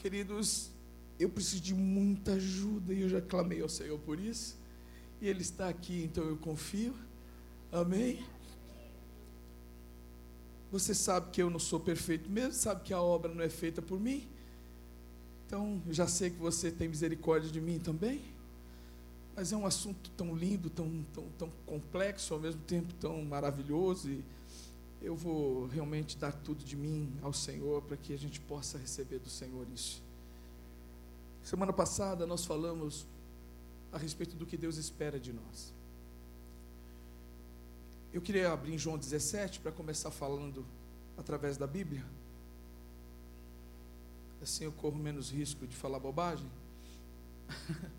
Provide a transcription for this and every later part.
Queridos, eu preciso de muita ajuda e eu já clamei ao Senhor por isso. E Ele está aqui, então eu confio. Amém? Você sabe que eu não sou perfeito mesmo, sabe que a obra não é feita por mim. Então, já sei que você tem misericórdia de mim também. Mas é um assunto tão lindo, tão, tão, tão complexo, ao mesmo tempo tão maravilhoso. E eu vou realmente dar tudo de mim ao Senhor para que a gente possa receber do Senhor isso. Semana passada nós falamos a respeito do que Deus espera de nós. Eu queria abrir em João 17 para começar falando através da Bíblia. Assim eu corro menos risco de falar bobagem.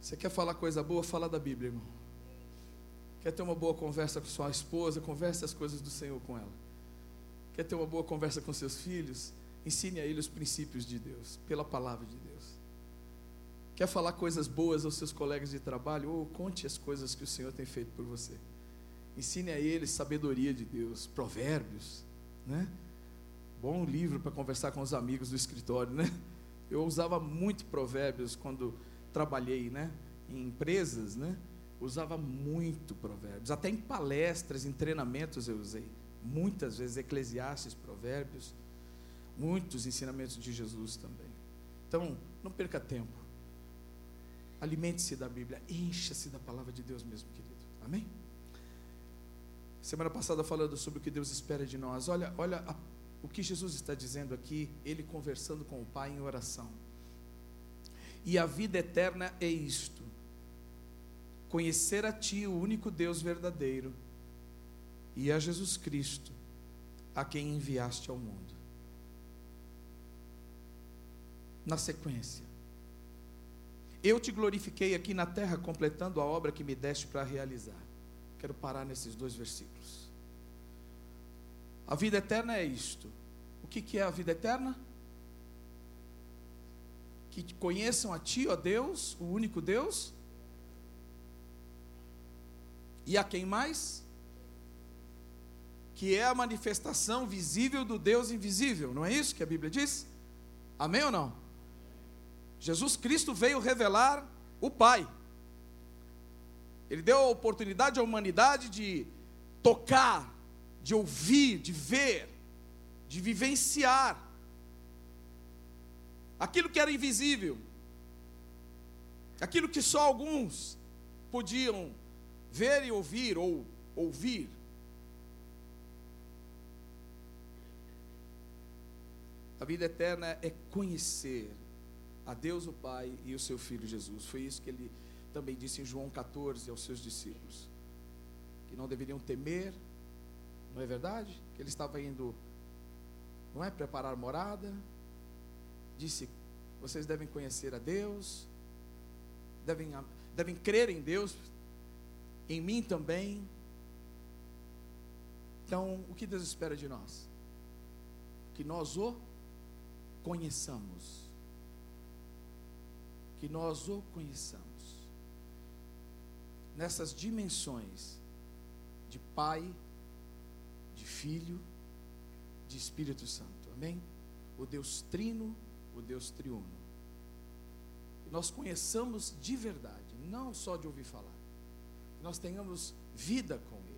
Você quer falar coisa boa? Fala da Bíblia, irmão. Quer ter uma boa conversa com sua esposa? Converse as coisas do Senhor com ela. Quer ter uma boa conversa com seus filhos? Ensine a eles os princípios de Deus, pela palavra de Deus. Quer falar coisas boas aos seus colegas de trabalho? Ou conte as coisas que o Senhor tem feito por você. Ensine a eles sabedoria de Deus, provérbios, né? Bom livro para conversar com os amigos do escritório, né? Eu usava muito provérbios quando trabalhei, né? Em empresas, né? Usava muito provérbios. Até em palestras, em treinamentos eu usei. Muitas vezes Eclesiastes, provérbios, muitos ensinamentos de Jesus também. Então, não perca tempo. Alimente-se da Bíblia, encha-se da palavra de Deus mesmo, querido. Amém? Semana passada falando sobre o que Deus espera de nós. Olha, olha a, o que Jesus está dizendo aqui, ele conversando com o Pai em oração. E a vida eterna é isto: conhecer a Ti, o único Deus verdadeiro, e a Jesus Cristo, a quem enviaste ao mundo. Na sequência, eu te glorifiquei aqui na terra, completando a obra que me deste para realizar. Quero parar nesses dois versículos. A vida eterna é isto. O que, que é a vida eterna? Que conheçam a Ti, ó Deus, o único Deus. E a quem mais? Que é a manifestação visível do Deus invisível. Não é isso que a Bíblia diz? Amém ou não? Jesus Cristo veio revelar o Pai. Ele deu a oportunidade à humanidade de tocar, de ouvir, de ver, de vivenciar aquilo que era invisível, aquilo que só alguns podiam ver e ouvir ou ouvir. A vida eterna é conhecer a Deus o Pai e o seu Filho Jesus. Foi isso que ele também disse em João 14 aos seus discípulos: que não deveriam temer, não é verdade? Que ele estava indo, não é preparar morada. Disse: vocês devem conhecer a Deus, devem, devem crer em Deus, em mim também. Então, o que Deus espera de nós? Que nós o conheçamos que nós o conheçamos. Nessas dimensões de Pai, de Filho, de Espírito Santo. Amém? O Deus Trino, o Deus Triuno. Que nós conheçamos de verdade, não só de ouvir falar. Nós tenhamos vida com Ele.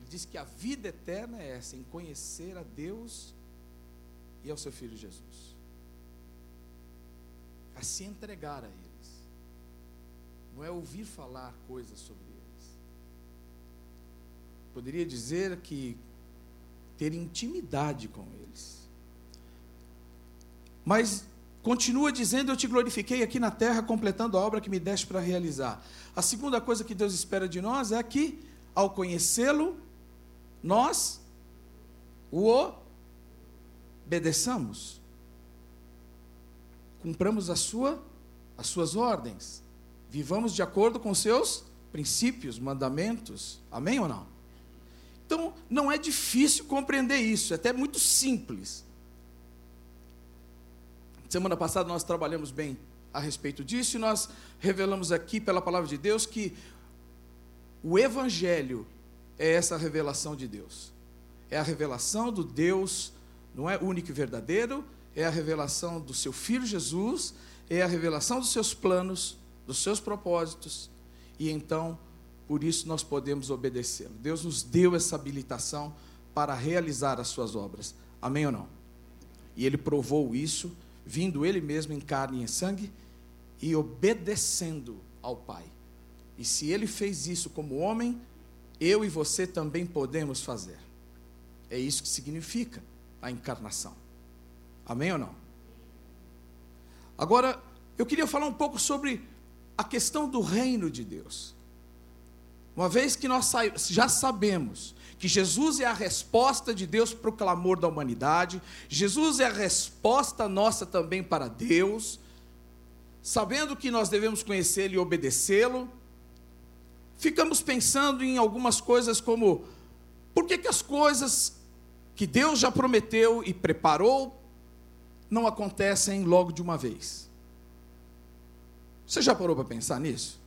Ele diz que a vida eterna é essa, em conhecer a Deus e ao seu Filho Jesus a se entregar a eles. Não é ouvir falar coisas sobre eles. Poderia dizer que ter intimidade com eles. Mas continua dizendo: Eu te glorifiquei aqui na terra, completando a obra que me deste para realizar. A segunda coisa que Deus espera de nós é que, ao conhecê-lo, nós o obedeçamos cumpramos a sua, as suas ordens, vivamos de acordo com seus princípios, mandamentos. Amém ou não? Então, não é difícil compreender isso, é até muito simples. Semana passada nós trabalhamos bem a respeito disso e nós revelamos aqui pela palavra de Deus que o Evangelho é essa revelação de Deus. É a revelação do Deus não é único e verdadeiro, é a revelação do seu filho Jesus, é a revelação dos seus planos, dos seus propósitos, e então, por isso nós podemos obedecê-lo. Deus nos deu essa habilitação para realizar as suas obras. Amém ou não? E ele provou isso, vindo ele mesmo em carne e em sangue e obedecendo ao Pai. E se ele fez isso como homem, eu e você também podemos fazer. É isso que significa a encarnação. Amém ou não? Agora, eu queria falar um pouco sobre a questão do reino de Deus. Uma vez que nós já sabemos que Jesus é a resposta de Deus para o clamor da humanidade, Jesus é a resposta nossa também para Deus, sabendo que nós devemos conhecê-lo e obedecê-lo, ficamos pensando em algumas coisas como: por que, que as coisas que Deus já prometeu e preparou não acontecem logo de uma vez? Você já parou para pensar nisso?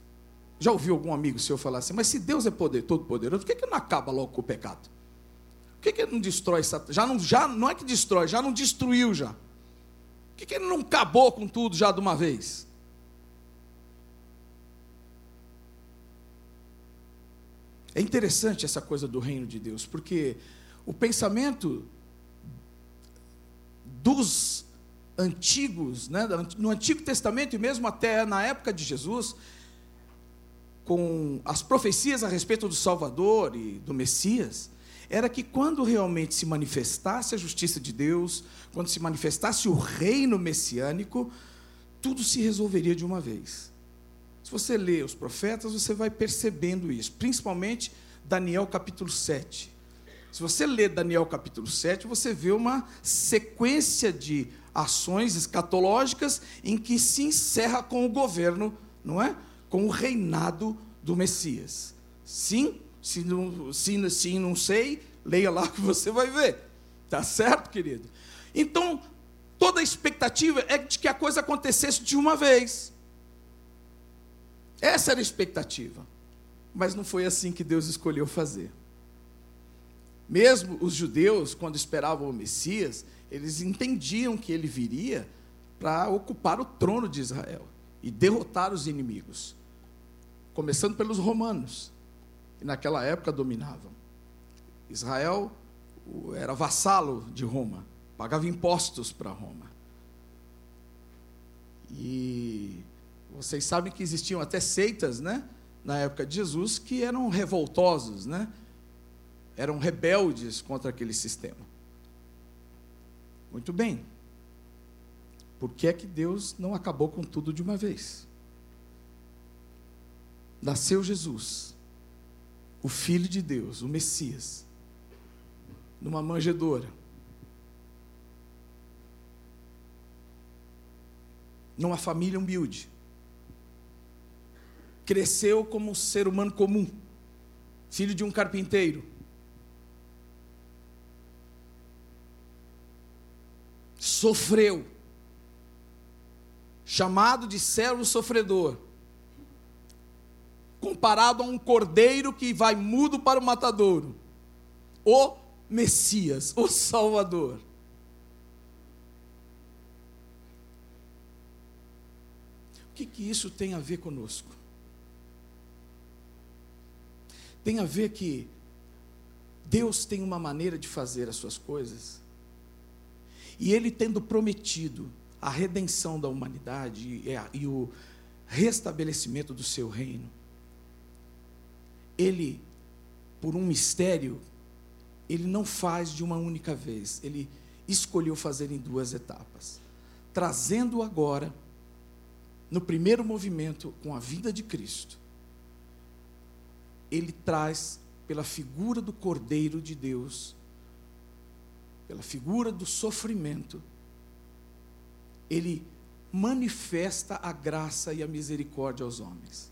Já ouviu algum amigo seu falar assim, mas se Deus é poder, todo poderoso, por que, que não acaba logo com o pecado? Por que, que ele não destrói Satanás? Já não, já não é que destrói, já não destruiu já. Por que, que ele não acabou com tudo já de uma vez? É interessante essa coisa do reino de Deus, porque o pensamento dos antigos, né, no Antigo Testamento e mesmo até na época de Jesus, com as profecias a respeito do Salvador e do Messias, era que quando realmente se manifestasse a justiça de Deus, quando se manifestasse o reino messiânico, tudo se resolveria de uma vez. Se você lê os profetas, você vai percebendo isso, principalmente Daniel capítulo 7. Se você lê Daniel capítulo 7, você vê uma sequência de ações escatológicas em que se encerra com o governo, não é? Com o reinado do Messias. Sim, se não, se, se não sei, leia lá que você vai ver. Tá certo, querido? Então, toda a expectativa é de que a coisa acontecesse de uma vez. Essa era a expectativa. Mas não foi assim que Deus escolheu fazer. Mesmo os judeus, quando esperavam o Messias, eles entendiam que ele viria para ocupar o trono de Israel e derrotar os inimigos, começando pelos romanos, que naquela época dominavam. Israel era vassalo de Roma, pagava impostos para Roma. E vocês sabem que existiam até seitas, né? Na época de Jesus, que eram revoltosos, né? Eram rebeldes contra aquele sistema. Muito bem. Por que é que Deus não acabou com tudo de uma vez? Nasceu Jesus, o Filho de Deus, o Messias, numa manjedoura. Numa família humilde. Cresceu como um ser humano comum, filho de um carpinteiro. Sofreu, chamado de servo sofredor, comparado a um cordeiro que vai mudo para o matadouro, o Messias, o Salvador. O que, que isso tem a ver conosco? tem a ver que Deus tem uma maneira de fazer as suas coisas, e Ele tendo prometido a redenção da humanidade e, o restabelecimento do seu reino, Ele, por um mistério, Ele não faz de uma única vez, Ele escolheu fazer em duas etapas, trazendo agora, no primeiro movimento, com a vida de Cristo, ele traz pela figura do Cordeiro de Deus, pela figura do sofrimento, ele manifesta a graça e a misericórdia aos homens.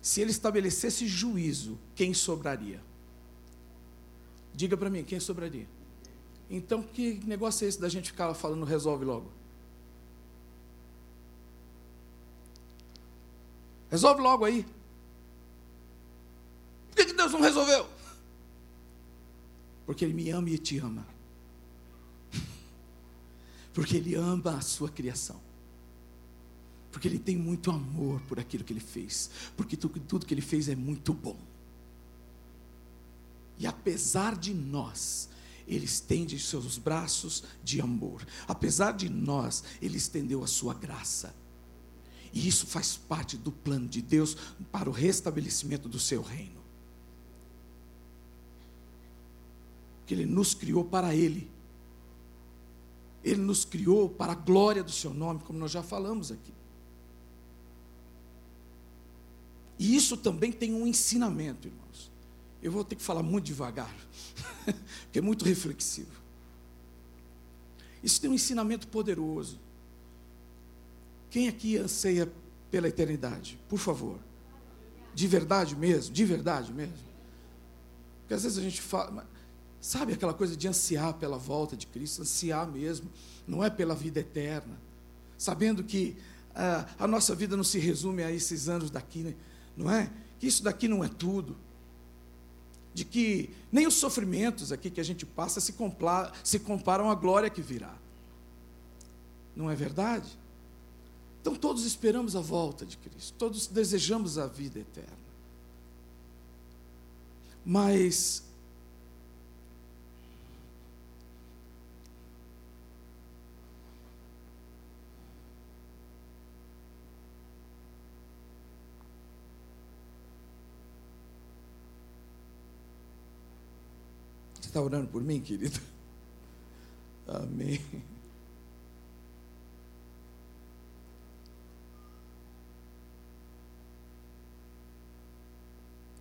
Se ele estabelecesse juízo, quem sobraria? Diga para mim, quem sobraria? Então, que negócio é esse da gente ficar falando resolve logo? Resolve logo aí que, que Deus não resolveu? Porque Ele me ama e te ama. Porque Ele ama a sua criação. Porque Ele tem muito amor por aquilo que Ele fez. Porque tudo, que Ele fez é muito bom. E apesar de nós, Ele estende seus braços de amor. Apesar de nós, Ele estendeu a sua graça. E isso faz parte do plano de Deus para o restabelecimento do seu reino. Que Ele nos criou para Ele. Ele nos criou para a glória do seu nome, como nós já falamos aqui. E isso também tem um ensinamento, irmãos. Eu vou ter que falar muito devagar, porque é muito reflexivo. Isso tem um ensinamento poderoso. Quem aqui anseia pela eternidade? Por favor. De verdade mesmo? De verdade mesmo? Porque às vezes a gente fala, sabe aquela coisa de ansiar pela volta de Cristo, ansiar mesmo, não é pela vida eterna, sabendo que ah, a nossa vida não se resume a esses anos daqui, né? Não é? Que isso daqui não é tudo. De que nem os sofrimentos aqui que a gente passa se, se comparam à glória que virá. Não é verdade? Então todos esperamos a volta de Cristo, todos desejamos a vida eterna. Mas está orando por mim, querido? Amém.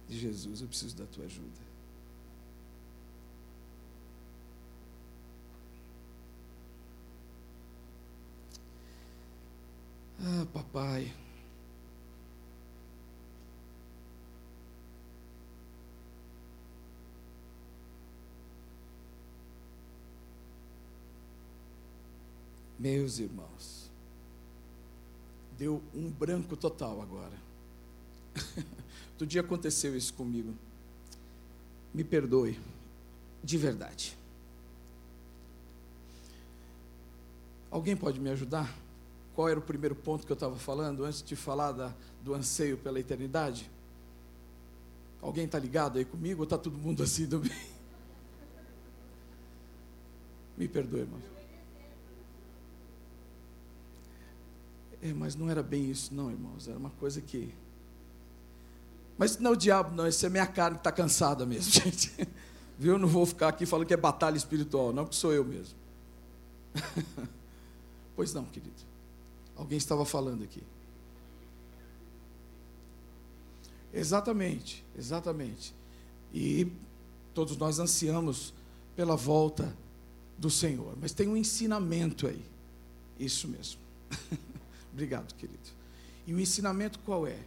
Jesus, eu preciso da tua ajuda. Ah, papai. Meus irmãos, deu um branco total agora. Outro dia aconteceu isso comigo. Me perdoe, de verdade. Alguém pode me ajudar? Qual era o primeiro ponto que eu estava falando antes de falar da, do anseio pela eternidade? Alguém está ligado aí comigo ou está todo mundo assim também? Me perdoe, irmão. É, mas não era bem isso, não, irmãos. Era uma coisa que mas não é o diabo, não, isso é minha carne que está cansada mesmo, gente. Viu? Eu não vou ficar aqui falando que é batalha espiritual, não, porque sou eu mesmo. pois não, querido. Alguém estava falando aqui. Exatamente, exatamente. E todos nós ansiamos pela volta do Senhor. Mas tem um ensinamento aí. Isso mesmo. Obrigado, querido. E o ensinamento qual é?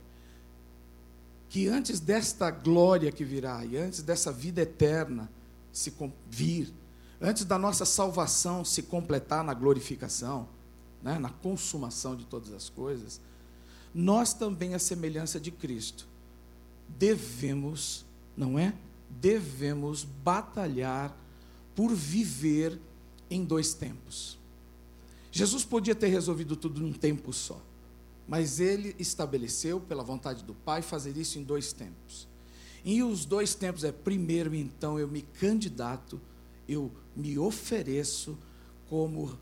que antes desta glória que virá e antes dessa vida eterna se vir, antes da nossa salvação se completar na glorificação, né, na consumação de todas as coisas, nós também, a semelhança de Cristo, devemos, não é? Devemos batalhar por viver em dois tempos. Jesus podia ter resolvido tudo num tempo só. Mas ele estabeleceu, pela vontade do Pai, fazer isso em dois tempos. E os dois tempos é: primeiro, então, eu me candidato, eu me ofereço como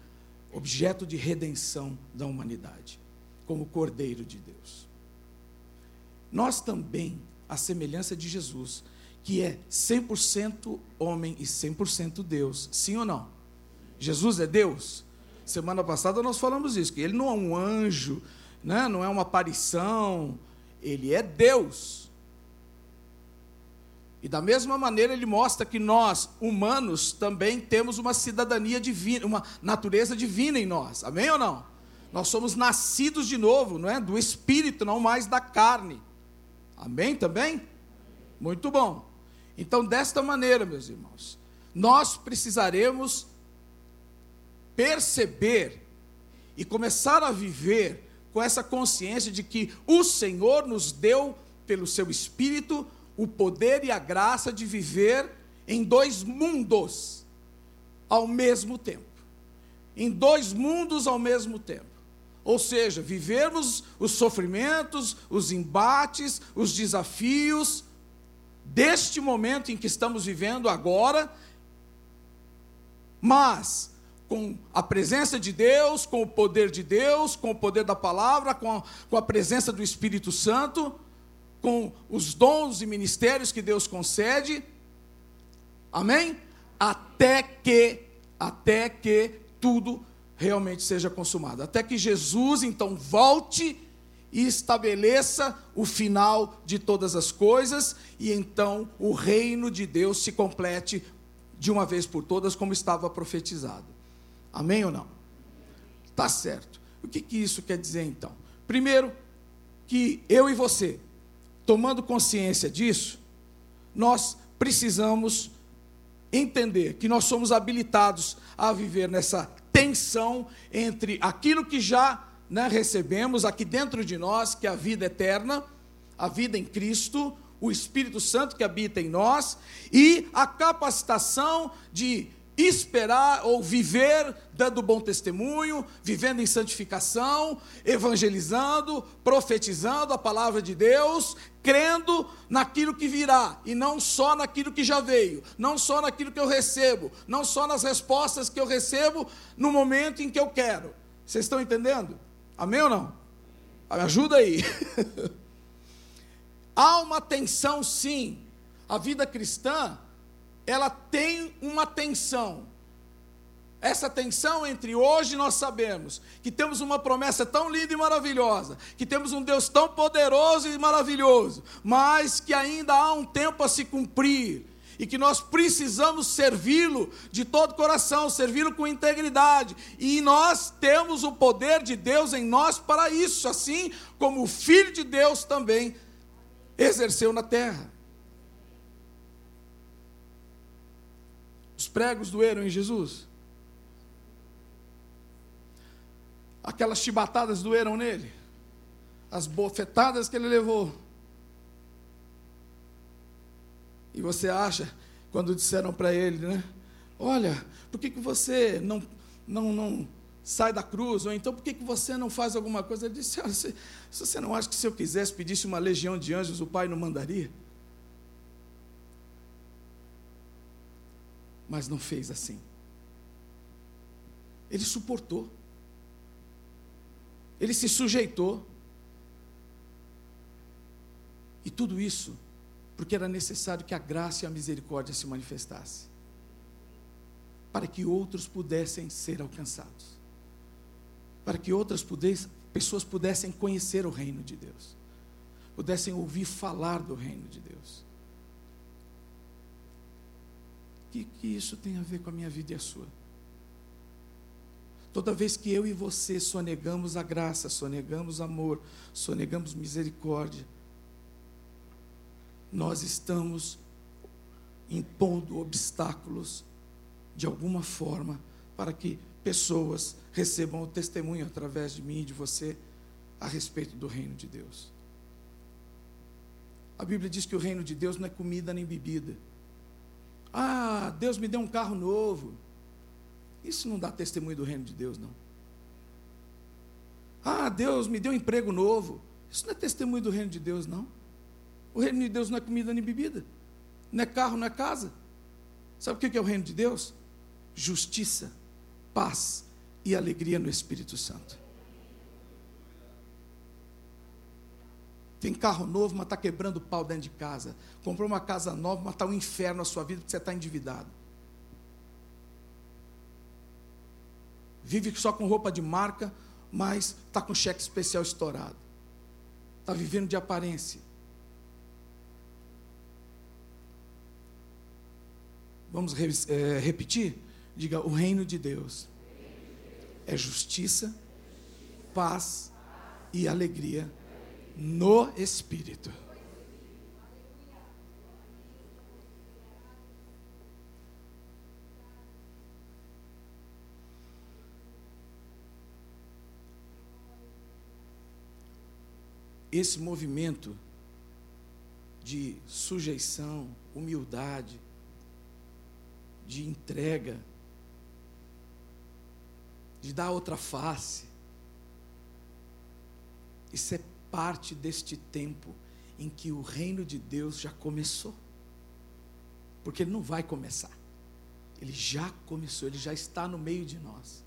objeto de redenção da humanidade, como Cordeiro de Deus. Nós também, a semelhança de Jesus, que é 100% homem e 100% Deus, sim ou não? Jesus é Deus? Semana passada nós falamos isso, que ele não é um anjo né? não é uma aparição, ele é Deus. E da mesma maneira ele mostra que nós, humanos, também temos uma cidadania divina, uma natureza divina em nós. Amém ou não? Nós somos nascidos de novo, não é? Do espírito, não mais da carne. Amém também? Muito bom. Então, desta maneira, meus irmãos, nós precisaremos perceber e começar a viver com essa consciência de que o Senhor nos deu, pelo seu Espírito, o poder e a graça de viver em dois mundos ao mesmo tempo. em dois mundos ao mesmo tempo. Ou seja, vivermos os sofrimentos, os embates, os desafios deste momento em que estamos vivendo agora, mas com a presença de Deus, com o poder de Deus, com o poder da palavra, com a, com a presença do Espírito Santo, com os dons e ministérios que Deus concede. Amém? Até que, até que tudo realmente seja consumado. Até que Jesus então volte e estabeleça o final de todas as coisas e então o reino de Deus se complete de uma vez por todas, como estava profetizado. Amém ou não? Tá certo. O que, que isso quer dizer então? Primeiro, que eu e você, tomando consciência disso, nós precisamos entender que nós somos habilitados a viver nessa tensão entre aquilo que já né, recebemos aqui dentro de nós, que é a vida eterna, a vida em Cristo, o Espírito Santo que habita em nós, e a capacitação de esperar ou viver dando bom testemunho, vivendo em santificação, evangelizando, profetizando a palavra de Deus, crendo naquilo que virá e não só naquilo que já veio, não só naquilo que eu recebo, não só nas respostas que eu recebo no momento em que eu quero. Vocês estão entendendo? Amém ou não? Ajuda aí. Há uma tensão, sim. A vida cristã ela tem uma tensão. Essa tensão entre hoje nós sabemos que temos uma promessa tão linda e maravilhosa, que temos um Deus tão poderoso e maravilhoso, mas que ainda há um tempo a se cumprir e que nós precisamos servi-lo de todo coração, servi-lo com integridade. E nós temos o poder de Deus em nós para isso, assim como o Filho de Deus também exerceu na terra. Pregos doeram em Jesus? Aquelas chibatadas doeram nele? As bofetadas que ele levou? E você acha, quando disseram para ele, né? Olha, por que, que você não, não, não sai da cruz? Ou então, por que, que você não faz alguma coisa? Ele disse: se, se você não acha que se eu quisesse, pedisse uma legião de anjos, o Pai não mandaria? Mas não fez assim. Ele suportou. Ele se sujeitou. E tudo isso porque era necessário que a graça e a misericórdia se manifestassem, para que outros pudessem ser alcançados, para que outras pessoas pudessem conhecer o reino de Deus, pudessem ouvir falar do reino de Deus. O que, que isso tem a ver com a minha vida e a sua? Toda vez que eu e você sonegamos a graça, sonegamos amor, sonegamos misericórdia, nós estamos impondo obstáculos de alguma forma para que pessoas recebam o testemunho através de mim e de você a respeito do reino de Deus. A Bíblia diz que o reino de Deus não é comida nem bebida. Ah, Deus me deu um carro novo. Isso não dá testemunho do reino de Deus, não. Ah, Deus me deu um emprego novo. Isso não é testemunho do reino de Deus, não. O reino de Deus não é comida nem bebida, não é carro, não é casa. Sabe o que é o reino de Deus? Justiça, paz e alegria no Espírito Santo. Tem carro novo, mas está quebrando pau dentro de casa. Comprou uma casa nova, mas está um inferno a sua vida porque você está endividado. Vive só com roupa de marca, mas está com cheque especial estourado. Está vivendo de aparência. Vamos é, repetir? Diga: o reino de Deus é justiça, paz e alegria no Espírito. Esse movimento de sujeição, humildade, de entrega, de dar outra face. Isso é parte deste tempo em que o reino de Deus já começou. Porque ele não vai começar. Ele já começou, ele já está no meio de nós.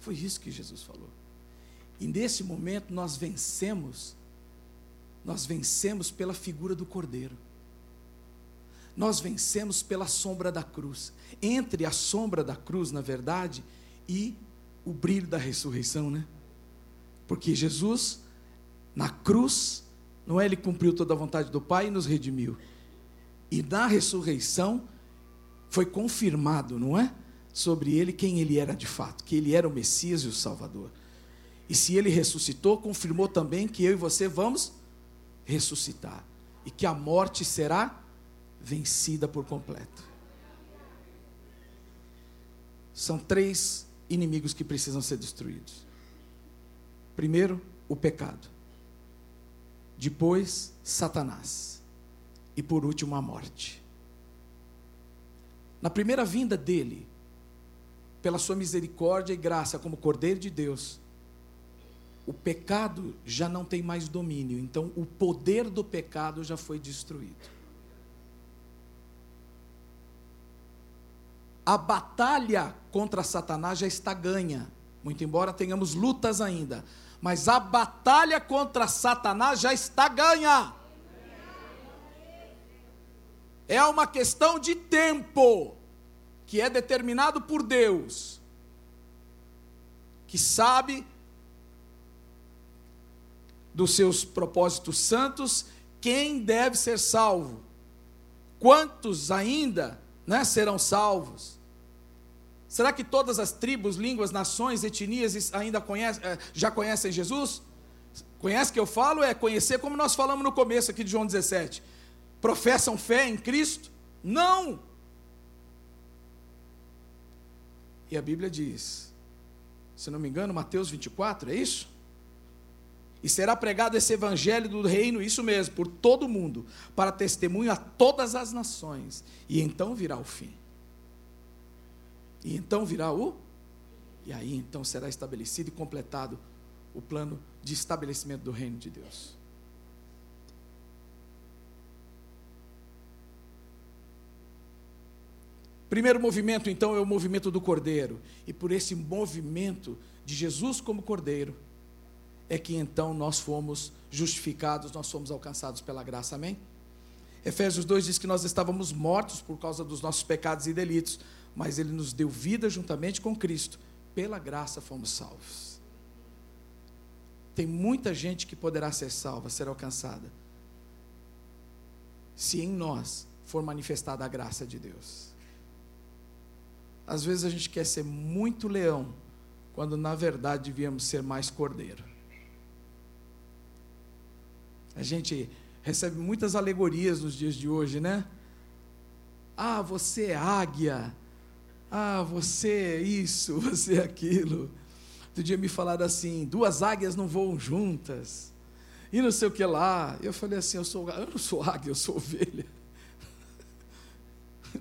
Foi isso que Jesus falou. E nesse momento nós vencemos, nós vencemos pela figura do Cordeiro. Nós vencemos pela sombra da cruz. Entre a sombra da cruz, na verdade, e o brilho da ressurreição, né? Porque Jesus, na cruz, não é ele cumpriu toda a vontade do Pai e nos redimiu. E na ressurreição foi confirmado, não é? Sobre ele quem ele era de fato, que ele era o Messias e o Salvador. E se ele ressuscitou, confirmou também que eu e você vamos ressuscitar e que a morte será vencida por completo. São três inimigos que precisam ser destruídos. Primeiro, o pecado. Depois, Satanás. E por último, a morte. Na primeira vinda dele, pela sua misericórdia e graça como Cordeiro de Deus, o pecado já não tem mais domínio, então o poder do pecado já foi destruído. A batalha contra Satanás já está ganha, muito embora tenhamos lutas ainda, mas a batalha contra Satanás já está ganha. É uma questão de tempo que é determinado por Deus, que sabe dos seus propósitos santos, quem deve ser salvo? Quantos ainda né, serão salvos? Será que todas as tribos, línguas, nações, etnias ainda conhecem, eh, já conhecem Jesus? Conhece que eu falo? É conhecer como nós falamos no começo aqui de João 17. Professam fé em Cristo? Não! E a Bíblia diz, se não me engano, Mateus 24, é isso? E será pregado esse evangelho do reino, isso mesmo, por todo mundo, para testemunho a todas as nações. E então virá o fim. E então virá o. E aí então será estabelecido e completado o plano de estabelecimento do reino de Deus. Primeiro movimento, então, é o movimento do Cordeiro. E por esse movimento de Jesus como Cordeiro, é que então nós fomos justificados, nós fomos alcançados pela graça, amém? Efésios 2 diz que nós estávamos mortos por causa dos nossos pecados e delitos, mas Ele nos deu vida juntamente com Cristo, pela graça fomos salvos. Tem muita gente que poderá ser salva, ser alcançada, se em nós for manifestada a graça de Deus. Às vezes a gente quer ser muito leão, quando na verdade devíamos ser mais cordeiro. A gente recebe muitas alegorias nos dias de hoje, né? Ah, você é águia. Ah, você é isso, você é aquilo. Outro dia me falaram assim: duas águias não voam juntas. E não sei o que lá. Eu falei assim: eu, sou, eu não sou águia, eu sou ovelha.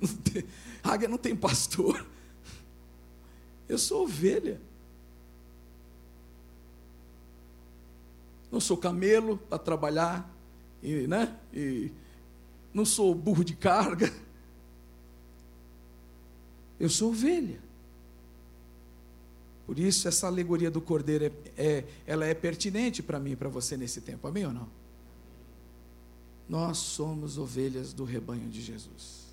Não tem, águia não tem pastor. Eu sou ovelha. não sou camelo para trabalhar, e, né? E não sou burro de carga. Eu sou ovelha. Por isso, essa alegoria do cordeiro é, é ela é pertinente para mim e para você nesse tempo, amém ou não? Nós somos ovelhas do rebanho de Jesus.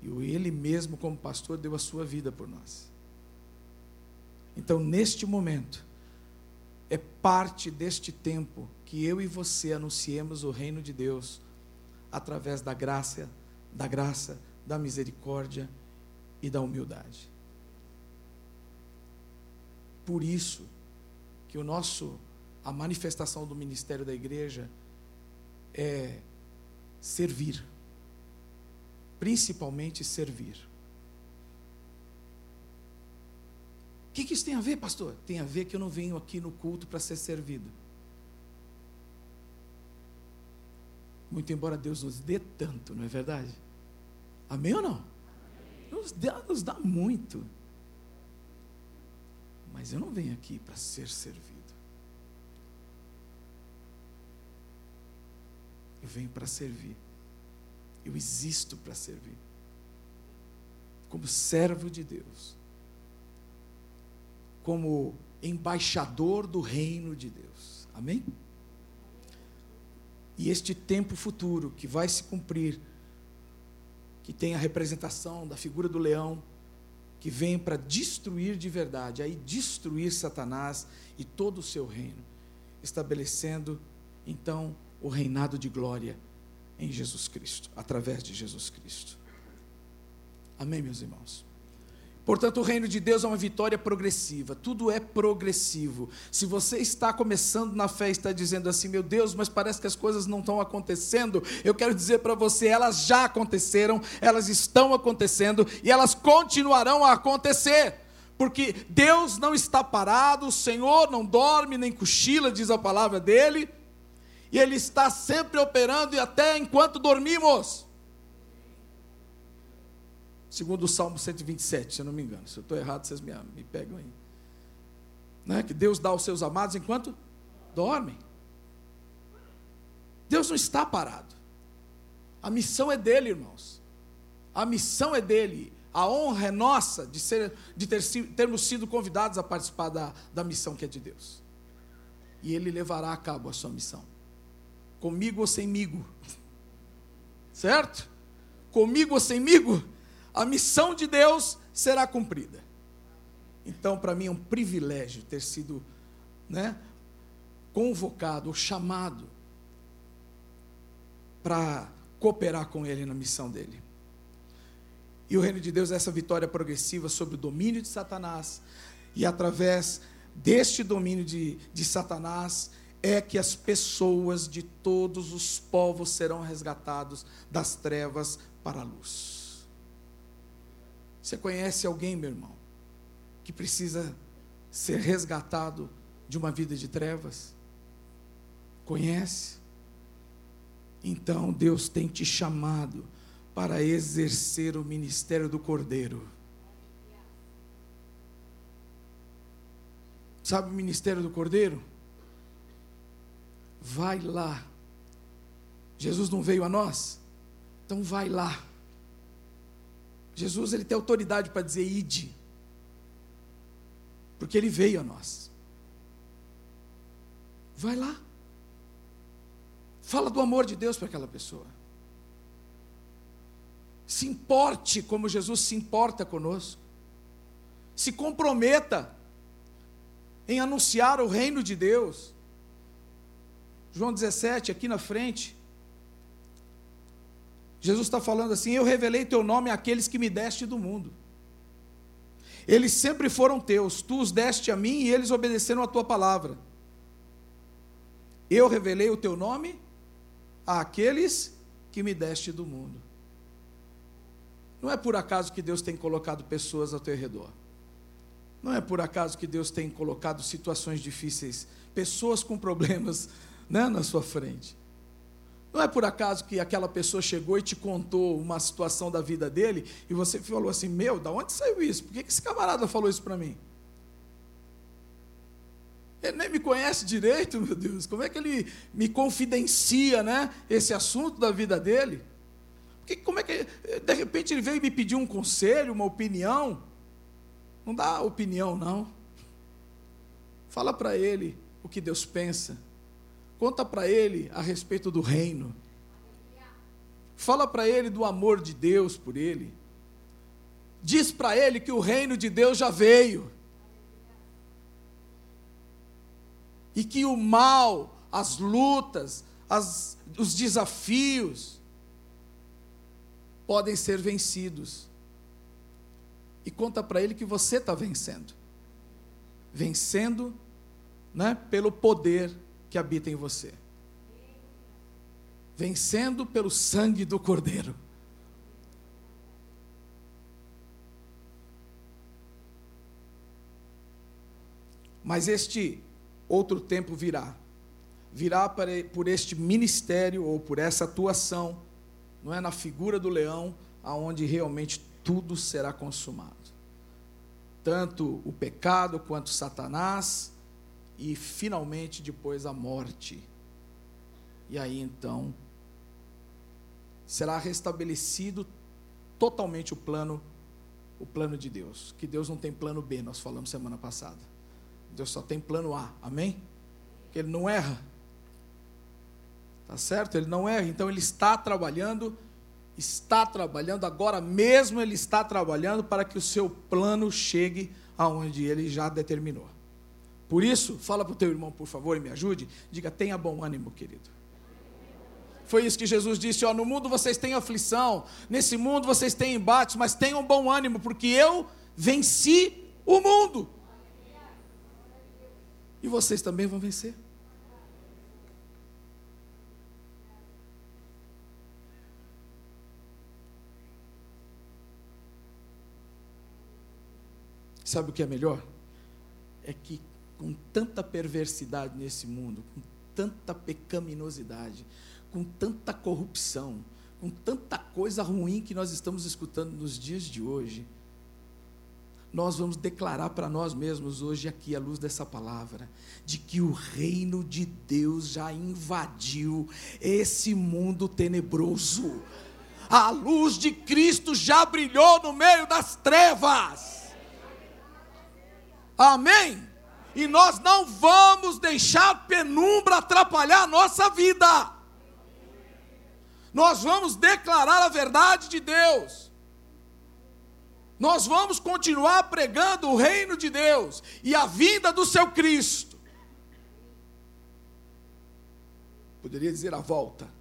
E Ele mesmo, como pastor, deu a sua vida por nós. Então, neste momento, é parte deste tempo que eu e você anunciemos o reino de Deus através da graça, da graça, da misericórdia e da humildade. Por isso que o nosso a manifestação do ministério da igreja é servir. Principalmente servir. que, que isso tem a ver, pastor? Tem a ver que eu não venho aqui no culto para ser servido. Muito embora Deus nos dê tanto, não é verdade? Amém ou não? Dá, nos dá muito. Mas eu não venho aqui para ser servido. Eu venho para servir. Eu existo para servir. Como servo de Deus. Como embaixador do reino de Deus. Amém? E este tempo futuro que vai se cumprir, que tem a representação da figura do leão, que vem para destruir de verdade, aí destruir Satanás e todo o seu reino, estabelecendo então o reinado de glória em Jesus Cristo, através de Jesus Cristo. Amém, meus irmãos? Portanto, o reino de Deus é uma vitória progressiva, tudo é progressivo. Se você está começando na fé e está dizendo assim, meu Deus, mas parece que as coisas não estão acontecendo, eu quero dizer para você, elas já aconteceram, elas estão acontecendo e elas continuarão a acontecer. Porque Deus não está parado, o Senhor não dorme nem cochila, diz a palavra dele, e Ele está sempre operando e até enquanto dormimos. Segundo o Salmo 127, se eu não me engano. Se eu estou errado, vocês me, me pegam aí. Né? Que Deus dá aos seus amados enquanto dormem. Deus não está parado. A missão é dele, irmãos. A missão é dele. A honra é nossa de, ser, de ter, termos sido convidados a participar da, da missão que é de Deus. E ele levará a cabo a sua missão. Comigo ou semigo. Certo? Comigo ou semigo a missão de Deus será cumprida. Então, para mim é um privilégio ter sido né, convocado, chamado para cooperar com Ele na missão dele. E o reino de Deus é essa vitória progressiva sobre o domínio de Satanás, e através deste domínio de, de Satanás, é que as pessoas de todos os povos serão resgatados das trevas para a luz. Você conhece alguém, meu irmão, que precisa ser resgatado de uma vida de trevas? Conhece? Então Deus tem te chamado para exercer o ministério do Cordeiro. Sabe o ministério do Cordeiro? Vai lá. Jesus não veio a nós? Então vai lá. Jesus ele tem autoridade para dizer ide. Porque ele veio a nós. Vai lá. Fala do amor de Deus para aquela pessoa. Se importe como Jesus se importa conosco. Se comprometa em anunciar o reino de Deus. João 17, aqui na frente. Jesus está falando assim: Eu revelei teu nome àqueles que me deste do mundo. Eles sempre foram teus, tu os deste a mim e eles obedeceram a tua palavra. Eu revelei o teu nome àqueles que me deste do mundo. Não é por acaso que Deus tem colocado pessoas ao teu redor. Não é por acaso que Deus tem colocado situações difíceis, pessoas com problemas né, na sua frente. Não é por acaso que aquela pessoa chegou e te contou uma situação da vida dele e você falou assim: Meu, da onde saiu isso? Por que esse camarada falou isso para mim? Ele nem me conhece direito, meu Deus. Como é que ele me confidencia, né? Esse assunto da vida dele? Porque como é que de repente ele veio me pedir um conselho, uma opinião? Não dá opinião, não. Fala para ele o que Deus pensa. Conta para ele a respeito do reino. Fala para ele do amor de Deus por ele. Diz para ele que o reino de Deus já veio. E que o mal, as lutas, as, os desafios podem ser vencidos. E conta para ele que você está vencendo. Vencendo né, pelo poder que habita em você. Vencendo pelo sangue do Cordeiro. Mas este outro tempo virá. Virá por este ministério ou por essa atuação, não é na figura do leão, aonde realmente tudo será consumado. tanto o pecado quanto Satanás e finalmente depois a morte. E aí então será restabelecido totalmente o plano o plano de Deus, que Deus não tem plano B, nós falamos semana passada. Deus só tem plano A. Amém? Que ele não erra. Tá certo? Ele não erra, então ele está trabalhando está trabalhando agora mesmo ele está trabalhando para que o seu plano chegue aonde ele já determinou. Por isso, fala para o teu irmão, por favor, e me ajude. Diga, tenha bom ânimo, querido. Foi isso que Jesus disse: ó, no mundo vocês têm aflição, nesse mundo vocês têm embates, mas tenham bom ânimo, porque eu venci o mundo. E vocês também vão vencer. Sabe o que é melhor? É que com tanta perversidade nesse mundo, com tanta pecaminosidade, com tanta corrupção, com tanta coisa ruim que nós estamos escutando nos dias de hoje, nós vamos declarar para nós mesmos hoje aqui, à luz dessa palavra, de que o reino de Deus já invadiu esse mundo tenebroso. A luz de Cristo já brilhou no meio das trevas. Amém? E nós não vamos deixar penumbra atrapalhar a nossa vida. Nós vamos declarar a verdade de Deus. Nós vamos continuar pregando o reino de Deus e a vinda do seu Cristo. Poderia dizer a volta.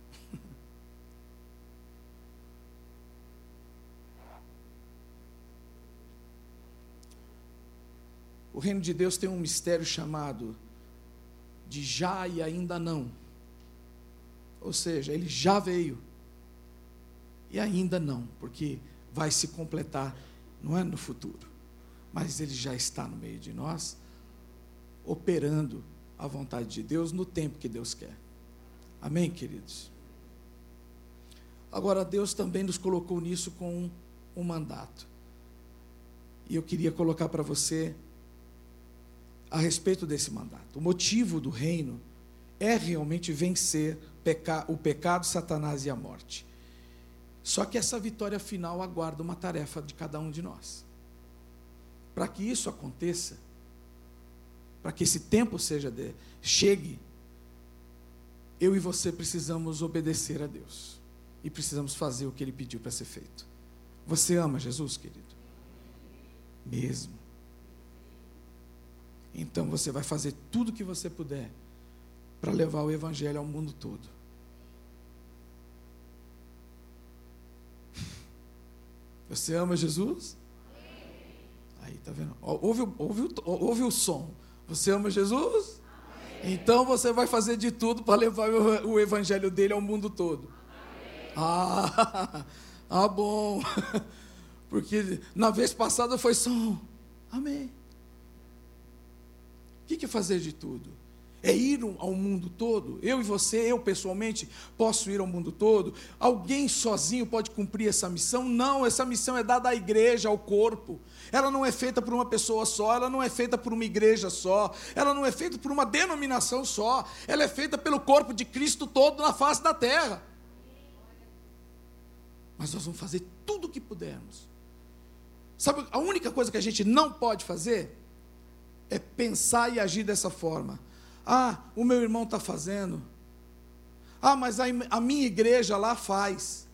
O reino de Deus tem um mistério chamado de já e ainda não. Ou seja, ele já veio e ainda não, porque vai se completar, não é no futuro, mas ele já está no meio de nós, operando a vontade de Deus no tempo que Deus quer. Amém, queridos? Agora, Deus também nos colocou nisso com um, um mandato. E eu queria colocar para você a respeito desse mandato. O motivo do reino é realmente vencer o pecado, Satanás e a morte. Só que essa vitória final aguarda uma tarefa de cada um de nós. Para que isso aconteça, para que esse tempo seja de, chegue, eu e você precisamos obedecer a Deus e precisamos fazer o que Ele pediu para ser feito. Você ama Jesus, querido? Mesmo. Então você vai fazer tudo o que você puder para levar o Evangelho ao mundo todo. Você ama Jesus? Aí, tá vendo? Ouve, ouve, ouve o som. Você ama Jesus? Então você vai fazer de tudo para levar o evangelho dele ao mundo todo. Ah, ah, bom. Porque na vez passada foi só um. Amém. O que é fazer de tudo? É ir ao mundo todo? Eu e você, eu pessoalmente, posso ir ao mundo todo? Alguém sozinho pode cumprir essa missão? Não, essa missão é dada à igreja, ao corpo. Ela não é feita por uma pessoa só, ela não é feita por uma igreja só, ela não é feita por uma denominação só, ela é feita pelo corpo de Cristo todo na face da terra. Mas nós vamos fazer tudo o que pudermos. Sabe, a única coisa que a gente não pode fazer é pensar e agir dessa forma. Ah, o meu irmão está fazendo. Ah, mas a, a minha igreja lá faz.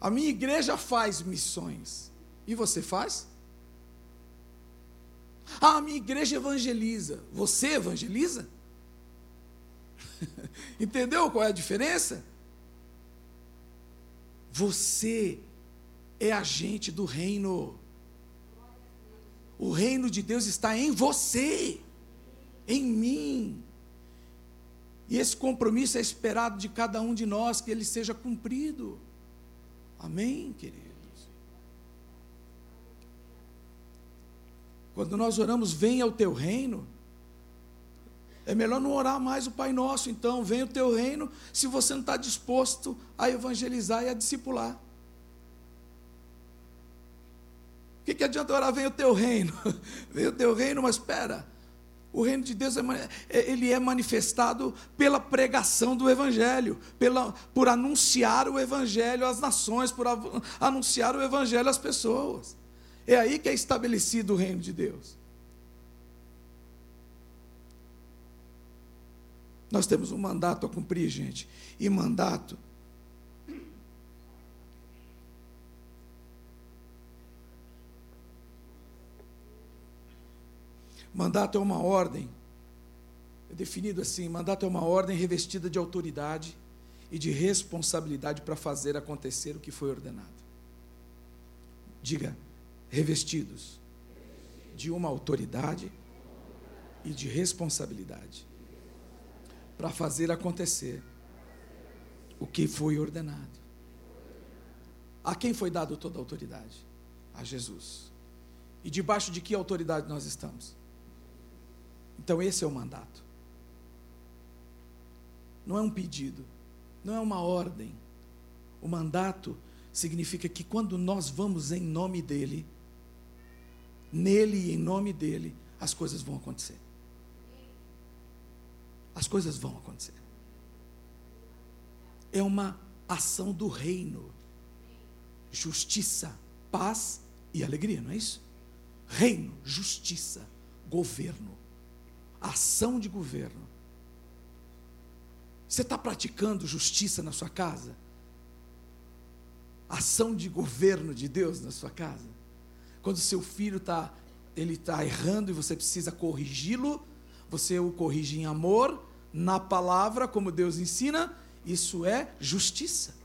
A minha igreja faz missões. E você faz? Ah, a minha igreja evangeliza. Você evangeliza? Entendeu qual é a diferença? Você é agente do reino. O reino de Deus está em você, em mim. E esse compromisso é esperado de cada um de nós que ele seja cumprido. Amém, queridos? Quando nós oramos, venha o teu reino. É melhor não orar mais o Pai Nosso, então, venha o teu reino, se você não está disposto a evangelizar e a discipular. O que, que adianta orar? Vem o teu reino. Vem o teu reino, mas espera. O reino de Deus é, é, ele é manifestado pela pregação do Evangelho, pela, por anunciar o Evangelho às nações, por anunciar o Evangelho às pessoas. É aí que é estabelecido o reino de Deus. Nós temos um mandato a cumprir, gente. E mandato Mandato é uma ordem, é definido assim: mandato é uma ordem revestida de autoridade e de responsabilidade para fazer acontecer o que foi ordenado. Diga, revestidos de uma autoridade e de responsabilidade para fazer acontecer o que foi ordenado. A quem foi dado toda a autoridade? A Jesus. E debaixo de que autoridade nós estamos? Então, esse é o mandato. Não é um pedido, não é uma ordem. O mandato significa que quando nós vamos em nome dEle, nele e em nome dEle, as coisas vão acontecer. As coisas vão acontecer. É uma ação do reino. Justiça, paz e alegria, não é isso? Reino, justiça, governo ação de governo. Você está praticando justiça na sua casa? Ação de governo de Deus na sua casa? Quando seu filho está ele está errando e você precisa corrigi-lo, você o corrige em amor, na palavra, como Deus ensina, isso é justiça.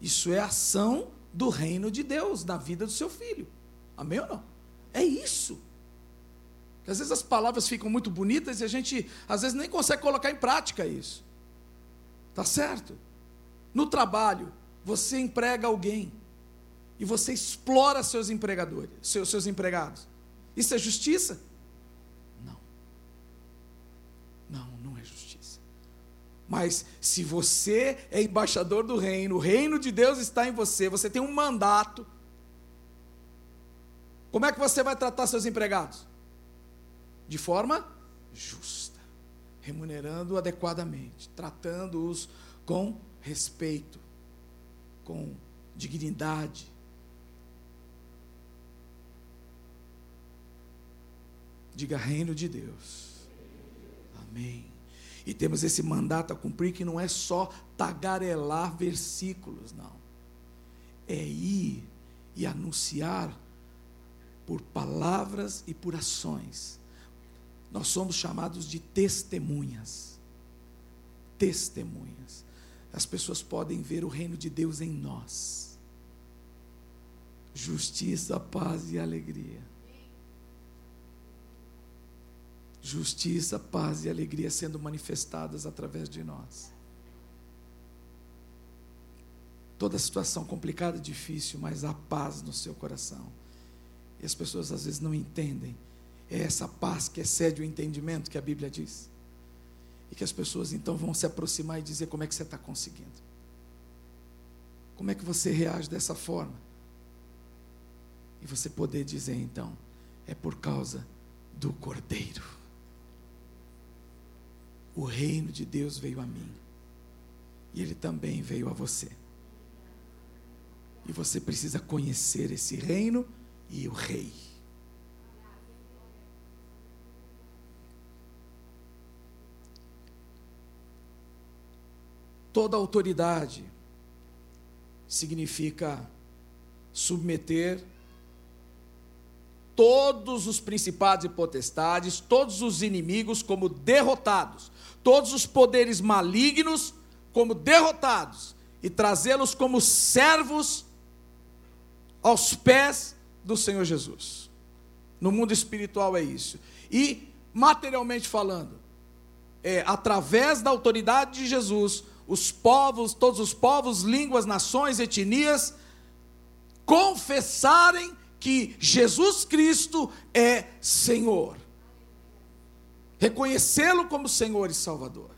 Isso é ação do reino de Deus na vida do seu filho. Amém ou não? É isso. Porque às vezes as palavras ficam muito bonitas e a gente, às vezes, nem consegue colocar em prática isso. Tá certo? No trabalho, você emprega alguém e você explora seus empregadores, seus, seus empregados. Isso é justiça? Não. Não, não é justiça. Mas se você é embaixador do reino, o reino de Deus está em você, você tem um mandato. Como é que você vai tratar seus empregados? De forma justa, remunerando adequadamente, tratando-os com respeito, com dignidade. Diga reino de Deus. Amém. E temos esse mandato a cumprir que não é só tagarelar versículos, não. É ir e anunciar por palavras e por ações nós somos chamados de testemunhas. Testemunhas. As pessoas podem ver o reino de Deus em nós. Justiça, paz e alegria. Justiça, paz e alegria sendo manifestadas através de nós. Toda situação complicada, difícil, mas há paz no seu coração. E as pessoas às vezes não entendem é essa paz que excede o entendimento que a Bíblia diz. E que as pessoas então vão se aproximar e dizer como é que você está conseguindo. Como é que você reage dessa forma? E você poder dizer então, é por causa do Cordeiro. O reino de Deus veio a mim. E ele também veio a você. E você precisa conhecer esse reino e o rei. Toda autoridade significa submeter todos os principados e potestades, todos os inimigos como derrotados, todos os poderes malignos como derrotados e trazê-los como servos aos pés do Senhor Jesus. No mundo espiritual é isso. E materialmente falando, é através da autoridade de Jesus, os povos, todos os povos, línguas, nações, etnias, confessarem que Jesus Cristo é Senhor. Reconhecê-lo como Senhor e Salvador.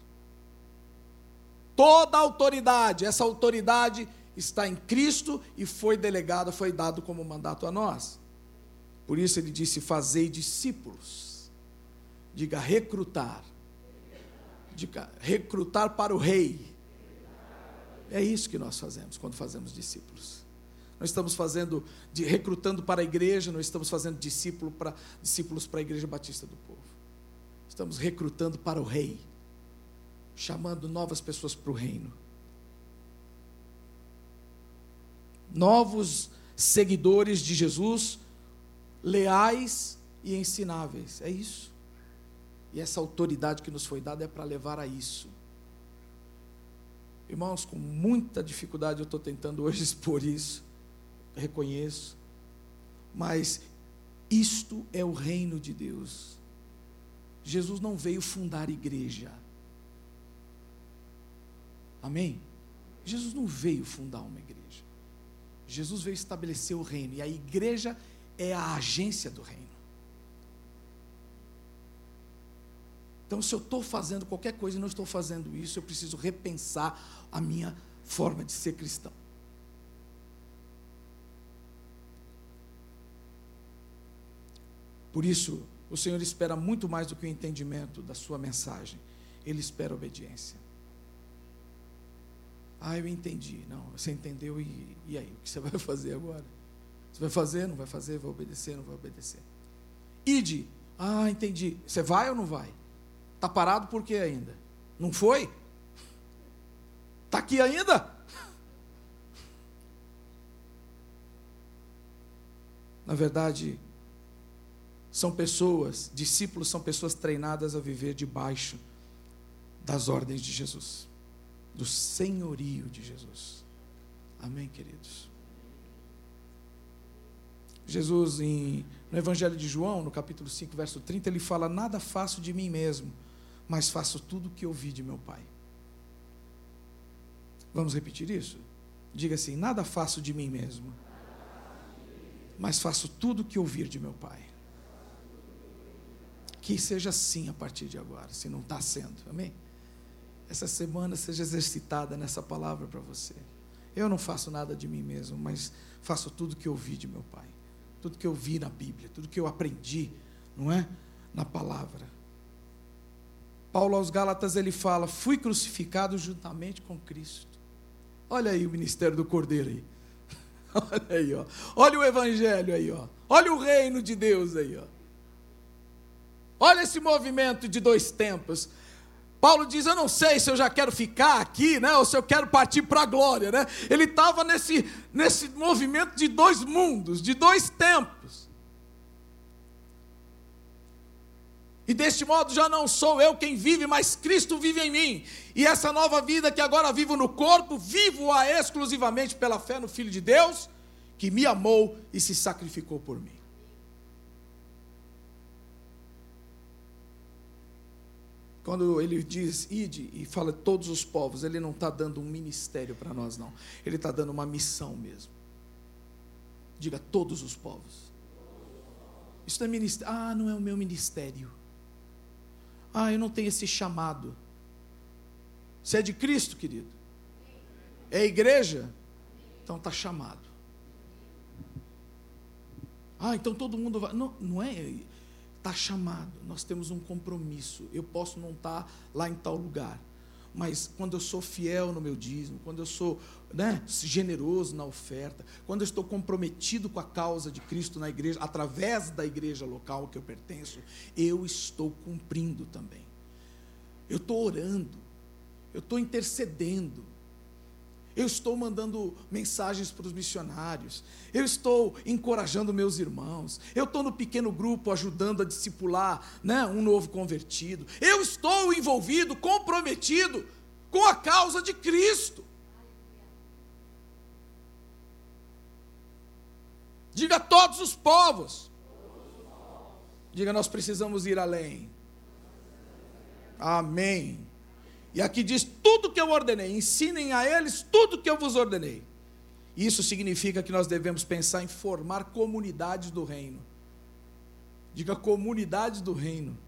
Toda autoridade, essa autoridade está em Cristo e foi delegado, foi dado como mandato a nós. Por isso ele disse: Fazei discípulos. Diga recrutar. Diga recrutar para o rei. É isso que nós fazemos quando fazemos discípulos. Nós estamos fazendo, de, recrutando para a igreja, nós estamos fazendo discípulo para, discípulos para a Igreja Batista do Povo. Estamos recrutando para o rei, chamando novas pessoas para o reino. Novos seguidores de Jesus, leais e ensináveis. É isso. E essa autoridade que nos foi dada é para levar a isso. Irmãos, com muita dificuldade eu estou tentando hoje expor isso, reconheço, mas isto é o reino de Deus. Jesus não veio fundar igreja. Amém? Jesus não veio fundar uma igreja. Jesus veio estabelecer o reino, e a igreja é a agência do reino. Então, se eu estou fazendo qualquer coisa e não estou fazendo isso, eu preciso repensar a minha forma de ser cristão. Por isso, o Senhor espera muito mais do que o entendimento da sua mensagem, Ele espera obediência. Ah, eu entendi. Não, você entendeu e, e aí? O que você vai fazer agora? Você vai fazer, não vai fazer, vai obedecer, não vai obedecer. Ide. Ah, entendi. Você vai ou não vai? Está parado por quê ainda? Não foi? Está aqui ainda? Na verdade, são pessoas, discípulos são pessoas treinadas a viver debaixo das ordens de Jesus, do senhorio de Jesus. Amém, queridos? Jesus, em, no Evangelho de João, no capítulo 5, verso 30, ele fala: Nada faço de mim mesmo mas faço tudo o que ouvi de meu Pai. Vamos repetir isso? Diga assim: nada faço de mim mesmo, mas faço tudo o que ouvir de meu Pai. Que seja assim a partir de agora, se não está sendo, amém? Essa semana seja exercitada nessa palavra para você. Eu não faço nada de mim mesmo, mas faço tudo o que ouvi de meu Pai, tudo que eu vi na Bíblia, tudo que eu aprendi, não é? Na palavra. Paulo aos Gálatas ele fala: "Fui crucificado juntamente com Cristo". Olha aí o ministério do Cordeiro aí. Olha aí, ó. Olha o evangelho aí, ó. Olha o reino de Deus aí, ó. Olha esse movimento de dois tempos. Paulo diz: Eu não sei se eu já quero ficar aqui, né? Ou se eu quero partir para a glória, né? Ele estava nesse, nesse movimento de dois mundos, de dois tempos. E deste modo já não sou eu quem vive, mas Cristo vive em mim. E essa nova vida que agora vivo no corpo, vivo-a exclusivamente pela fé no Filho de Deus, que me amou e se sacrificou por mim. Quando ele diz ide e fala todos os povos, ele não está dando um ministério para nós, não. Ele está dando uma missão mesmo. Diga todos os povos. Isso não é ministério. Ah, não é o meu ministério. Ah, eu não tenho esse chamado. Você é de Cristo, querido? É igreja? Então está chamado. Ah, então todo mundo vai. Não, não é. Está chamado. Nós temos um compromisso. Eu posso não estar tá lá em tal lugar. Mas quando eu sou fiel no meu dízimo, quando eu sou né, generoso na oferta, quando eu estou comprometido com a causa de Cristo na igreja, através da igreja local que eu pertenço, eu estou cumprindo também. Eu estou orando, eu estou intercedendo, eu estou mandando mensagens para os missionários, eu estou encorajando meus irmãos, eu estou no pequeno grupo ajudando a discipular né, um novo convertido, eu estou envolvido, comprometido com a causa de Cristo. Diga a todos os povos. Diga, nós precisamos ir além. Amém. E aqui diz tudo que eu ordenei, ensinem a eles tudo que eu vos ordenei. Isso significa que nós devemos pensar em formar comunidades do reino. Diga comunidades do reino.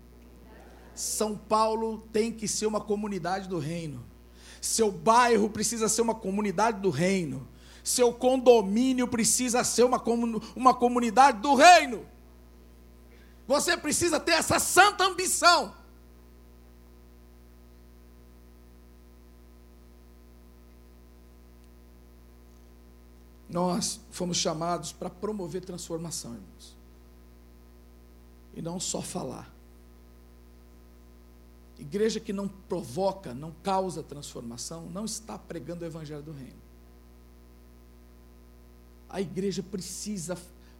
São Paulo tem que ser uma comunidade do reino. Seu bairro precisa ser uma comunidade do reino. seu condomínio precisa ser uma, uma comunidade do reino. Você precisa ter essa santa ambição. Nós fomos chamados para promover transformação, irmãos. E não só falar. Igreja que não provoca, não causa transformação, não está pregando o Evangelho do Reino. A igreja precisa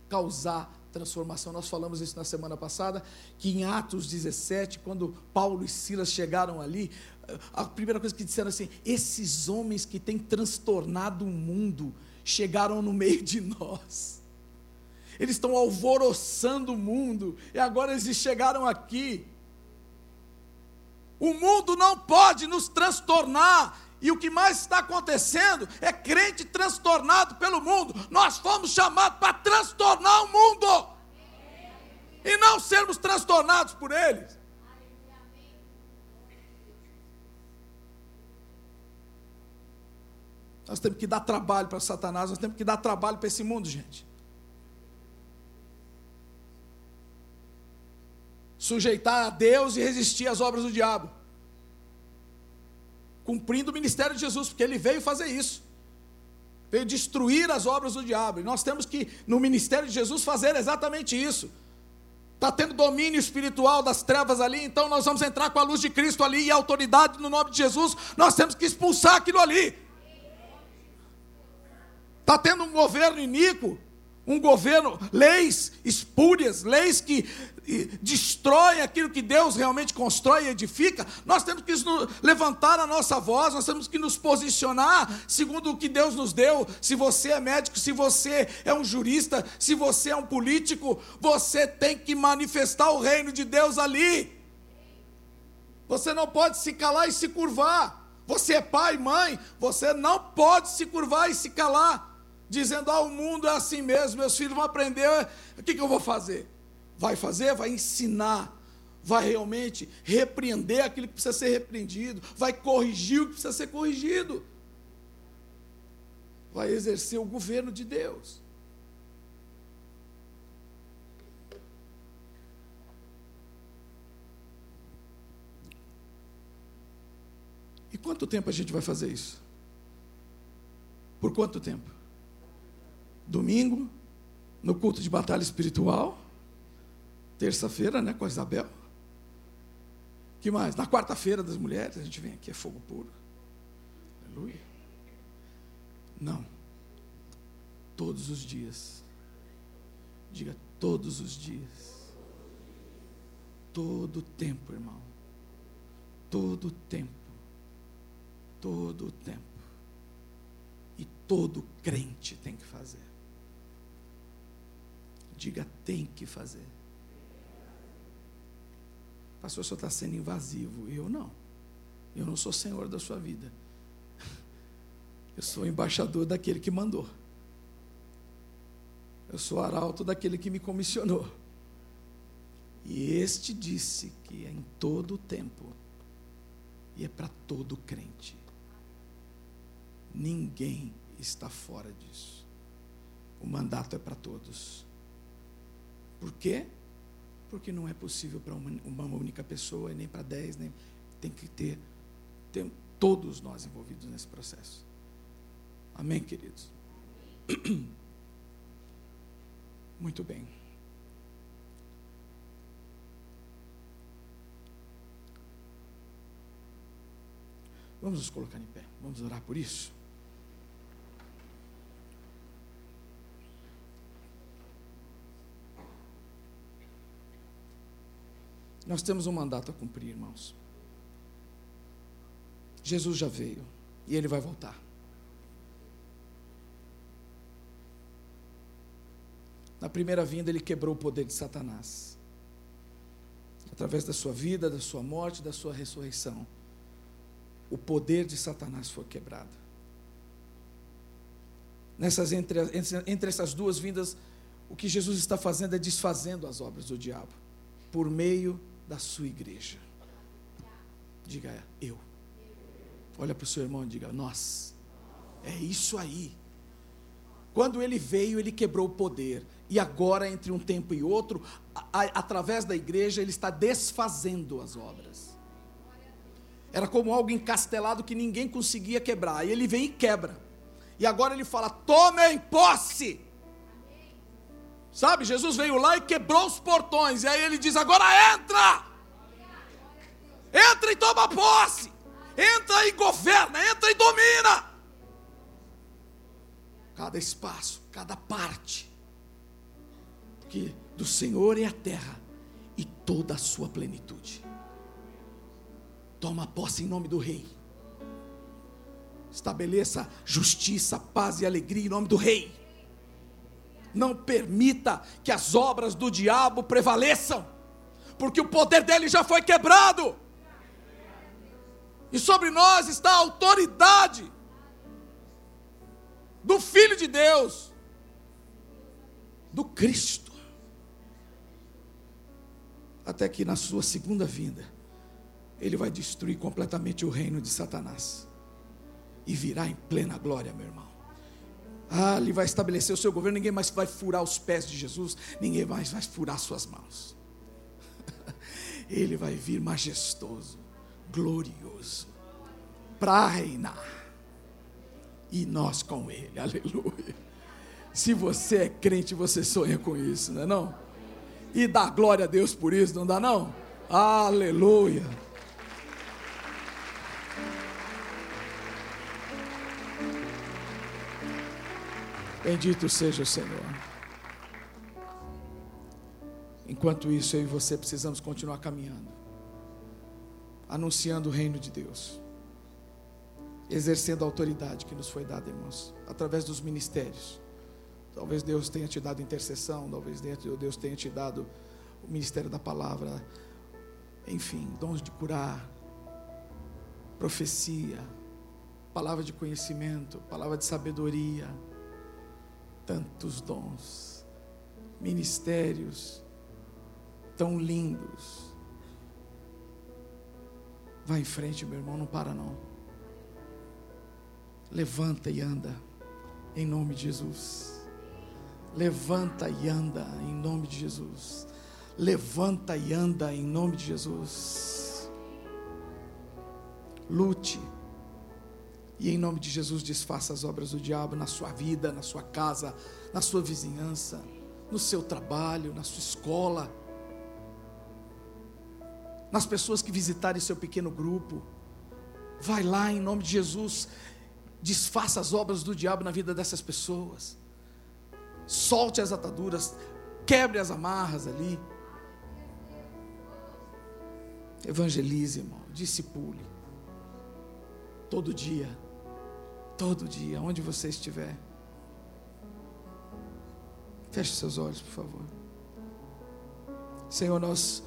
causar transformação. Nós falamos isso na semana passada, que em Atos 17, quando Paulo e Silas chegaram ali, a primeira coisa que disseram assim: esses homens que têm transtornado o mundo chegaram no meio de nós. Eles estão alvoroçando o mundo, e agora eles chegaram aqui. O mundo não pode nos transtornar. E o que mais está acontecendo é crente transtornado pelo mundo. Nós fomos chamados para transtornar o mundo. E não sermos transtornados por eles. Nós temos que dar trabalho para Satanás, nós temos que dar trabalho para esse mundo, gente. sujeitar a Deus e resistir às obras do diabo. Cumprindo o ministério de Jesus, porque ele veio fazer isso. Veio destruir as obras do diabo. E nós temos que, no ministério de Jesus, fazer exatamente isso. Está tendo domínio espiritual das trevas ali, então nós vamos entrar com a luz de Cristo ali e a autoridade no nome de Jesus, nós temos que expulsar aquilo ali. Está tendo um governo iníquo, um governo, leis espúrias, leis que destrói aquilo que Deus realmente constrói e edifica, nós temos que levantar a nossa voz, nós temos que nos posicionar segundo o que Deus nos deu. Se você é médico, se você é um jurista, se você é um político, você tem que manifestar o reino de Deus ali. Você não pode se calar e se curvar. Você é pai, mãe, você não pode se curvar e se calar, dizendo: ah, o mundo é assim mesmo, meus filhos vão aprender, o que, que eu vou fazer? vai fazer? Vai ensinar, vai realmente repreender aquilo que precisa ser repreendido, vai corrigir o que precisa ser corrigido, vai exercer o governo de Deus. E quanto tempo a gente vai fazer isso? Por quanto tempo? Domingo, no culto de batalha espiritual? Terça-feira, né, com a Isabel. que mais? Na quarta-feira das mulheres, a gente vem aqui, é fogo puro. Aleluia. Não. Todos os dias. Diga todos os dias. Todo o tempo, irmão. Todo o tempo. Todo o tempo. E todo crente tem que fazer. Diga tem que fazer. Pastor, o senhor está sendo invasivo. Eu não. Eu não sou senhor da sua vida. Eu sou embaixador daquele que mandou. Eu sou arauto daquele que me comissionou. E este disse que é em todo o tempo e é para todo crente. Ninguém está fora disso. O mandato é para todos. Por quê? porque não é possível para uma, uma, única pessoa, nem para dez, nem tem que ter, todos nós envolvidos nesse processo. Amém, queridos? Muito bem. Vamos nos colocar em pé. Vamos orar por isso. Nós temos um mandato a cumprir, irmãos. Jesus já veio e ele vai voltar. Na primeira vinda, ele quebrou o poder de Satanás. Através da sua vida, da sua morte, da sua ressurreição. O poder de Satanás foi quebrado. Nessas, entre, entre essas duas vindas, o que Jesus está fazendo é desfazendo as obras do diabo, por meio da sua igreja. Diga eu. Olha para o seu irmão e diga: Nós. É isso aí. Quando ele veio, ele quebrou o poder. E agora, entre um tempo e outro, a, a, através da igreja, ele está desfazendo as obras. Era como algo encastelado que ninguém conseguia quebrar. E ele vem e quebra. E agora ele fala: tomem posse. Sabe, Jesus veio lá e quebrou os portões. E aí ele diz: agora entra. Entra e toma posse. Entra e governa. Entra e domina. Cada espaço, cada parte. Que do Senhor é a terra e toda a sua plenitude. Toma posse em nome do Rei. Estabeleça justiça, paz e alegria em nome do Rei. Não permita que as obras do diabo prevaleçam, porque o poder dele já foi quebrado. E sobre nós está a autoridade do Filho de Deus, do Cristo. Até que na sua segunda vinda, ele vai destruir completamente o reino de Satanás e virá em plena glória, meu irmão. Ah, ele vai estabelecer o seu governo, ninguém mais vai furar os pés de Jesus, ninguém mais vai furar suas mãos. Ele vai vir majestoso, glorioso, para reinar. E nós com ele, aleluia. Se você é crente, você sonha com isso, não é não? E dá glória a Deus por isso, não dá não? Aleluia. Bendito seja o Senhor. Enquanto isso, eu e você precisamos continuar caminhando, anunciando o reino de Deus, exercendo a autoridade que nos foi dada, irmãos, através dos ministérios. Talvez Deus tenha te dado intercessão, talvez Deus tenha te dado o ministério da palavra, enfim, dons de curar, profecia, palavra de conhecimento, palavra de sabedoria tantos dons, ministérios tão lindos. Vai em frente, meu irmão, não para não. Levanta e anda, em nome de Jesus. Levanta e anda, em nome de Jesus. Levanta e anda, em nome de Jesus. Lute e em nome de Jesus, desfaça as obras do diabo na sua vida, na sua casa, na sua vizinhança, no seu trabalho, na sua escola, nas pessoas que visitarem seu pequeno grupo. Vai lá em nome de Jesus, desfaça as obras do diabo na vida dessas pessoas. Solte as ataduras, quebre as amarras ali. Evangelize, irmão, discipule. Todo dia Todo dia, onde você estiver. Feche seus olhos, por favor. Senhor, nós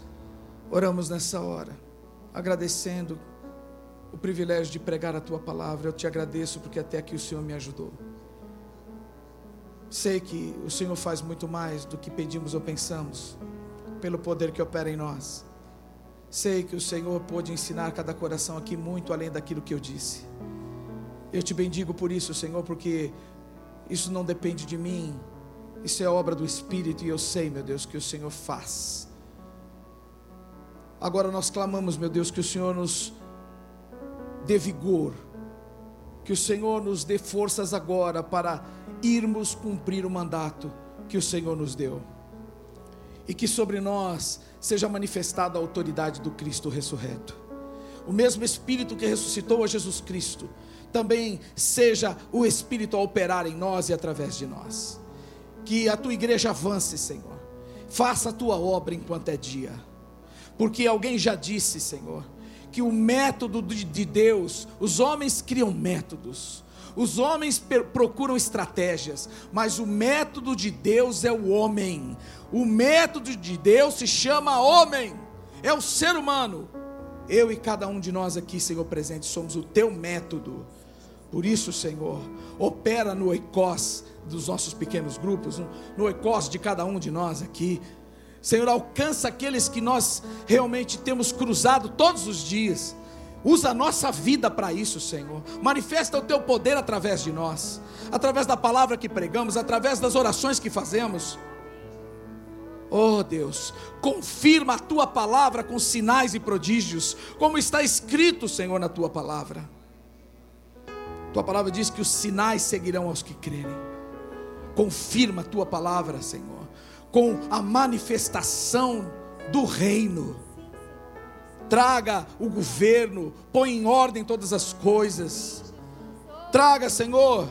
oramos nessa hora, agradecendo o privilégio de pregar a tua palavra. Eu te agradeço porque até aqui o Senhor me ajudou. Sei que o Senhor faz muito mais do que pedimos ou pensamos, pelo poder que opera em nós. Sei que o Senhor pôde ensinar cada coração aqui muito além daquilo que eu disse. Eu te bendigo por isso, Senhor, porque isso não depende de mim, isso é obra do Espírito e eu sei, meu Deus, que o Senhor faz. Agora nós clamamos, meu Deus, que o Senhor nos dê vigor, que o Senhor nos dê forças agora para irmos cumprir o mandato que o Senhor nos deu, e que sobre nós seja manifestada a autoridade do Cristo ressurreto, o mesmo Espírito que ressuscitou a Jesus Cristo também seja o Espírito a operar em nós e através de nós. Que a tua igreja avance, Senhor. Faça a tua obra enquanto é dia. Porque alguém já disse, Senhor, que o método de Deus, os homens criam métodos, os homens procuram estratégias, mas o método de Deus é o homem. O método de Deus se chama homem, é o ser humano. Eu e cada um de nós aqui, Senhor presente, somos o teu método. Por isso, Senhor, opera no oicós dos nossos pequenos grupos, no oicós de cada um de nós aqui. Senhor, alcança aqueles que nós realmente temos cruzado todos os dias. Usa a nossa vida para isso, Senhor. Manifesta o teu poder através de nós, através da palavra que pregamos, através das orações que fazemos. Oh Deus, confirma a tua palavra com sinais e prodígios, como está escrito, Senhor, na tua palavra. Tua palavra diz que os sinais seguirão aos que crerem. Confirma a tua palavra, Senhor, com a manifestação do reino. Traga o governo, põe em ordem todas as coisas. Traga, Senhor,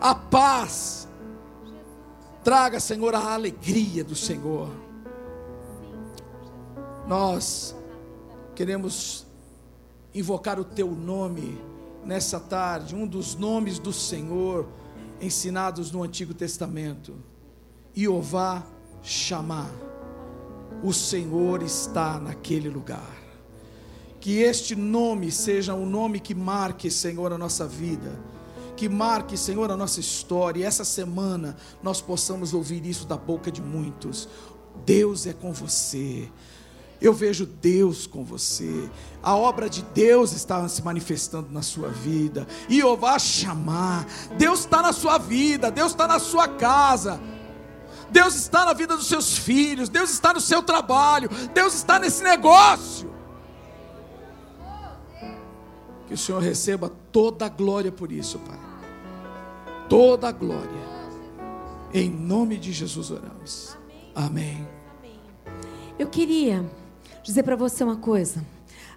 a paz. Traga, Senhor, a alegria do Senhor. Nós queremos invocar o teu nome nessa tarde, um dos nomes do Senhor ensinados no Antigo Testamento. Jeová chamar. O Senhor está naquele lugar. Que este nome seja um nome que marque, Senhor, a nossa vida. Que marque, Senhor, a nossa história. E essa semana nós possamos ouvir isso da boca de muitos. Deus é com você. Eu vejo Deus com você. A obra de Deus está se manifestando na sua vida. E eu vá chamar. Deus está na sua vida. Deus está na sua casa. Deus está na vida dos seus filhos. Deus está no seu trabalho. Deus está nesse negócio. Que o Senhor receba toda a glória por isso, Pai. Toda a glória. Em nome de Jesus oramos. Amém. Amém. Eu queria dizer para você uma coisa.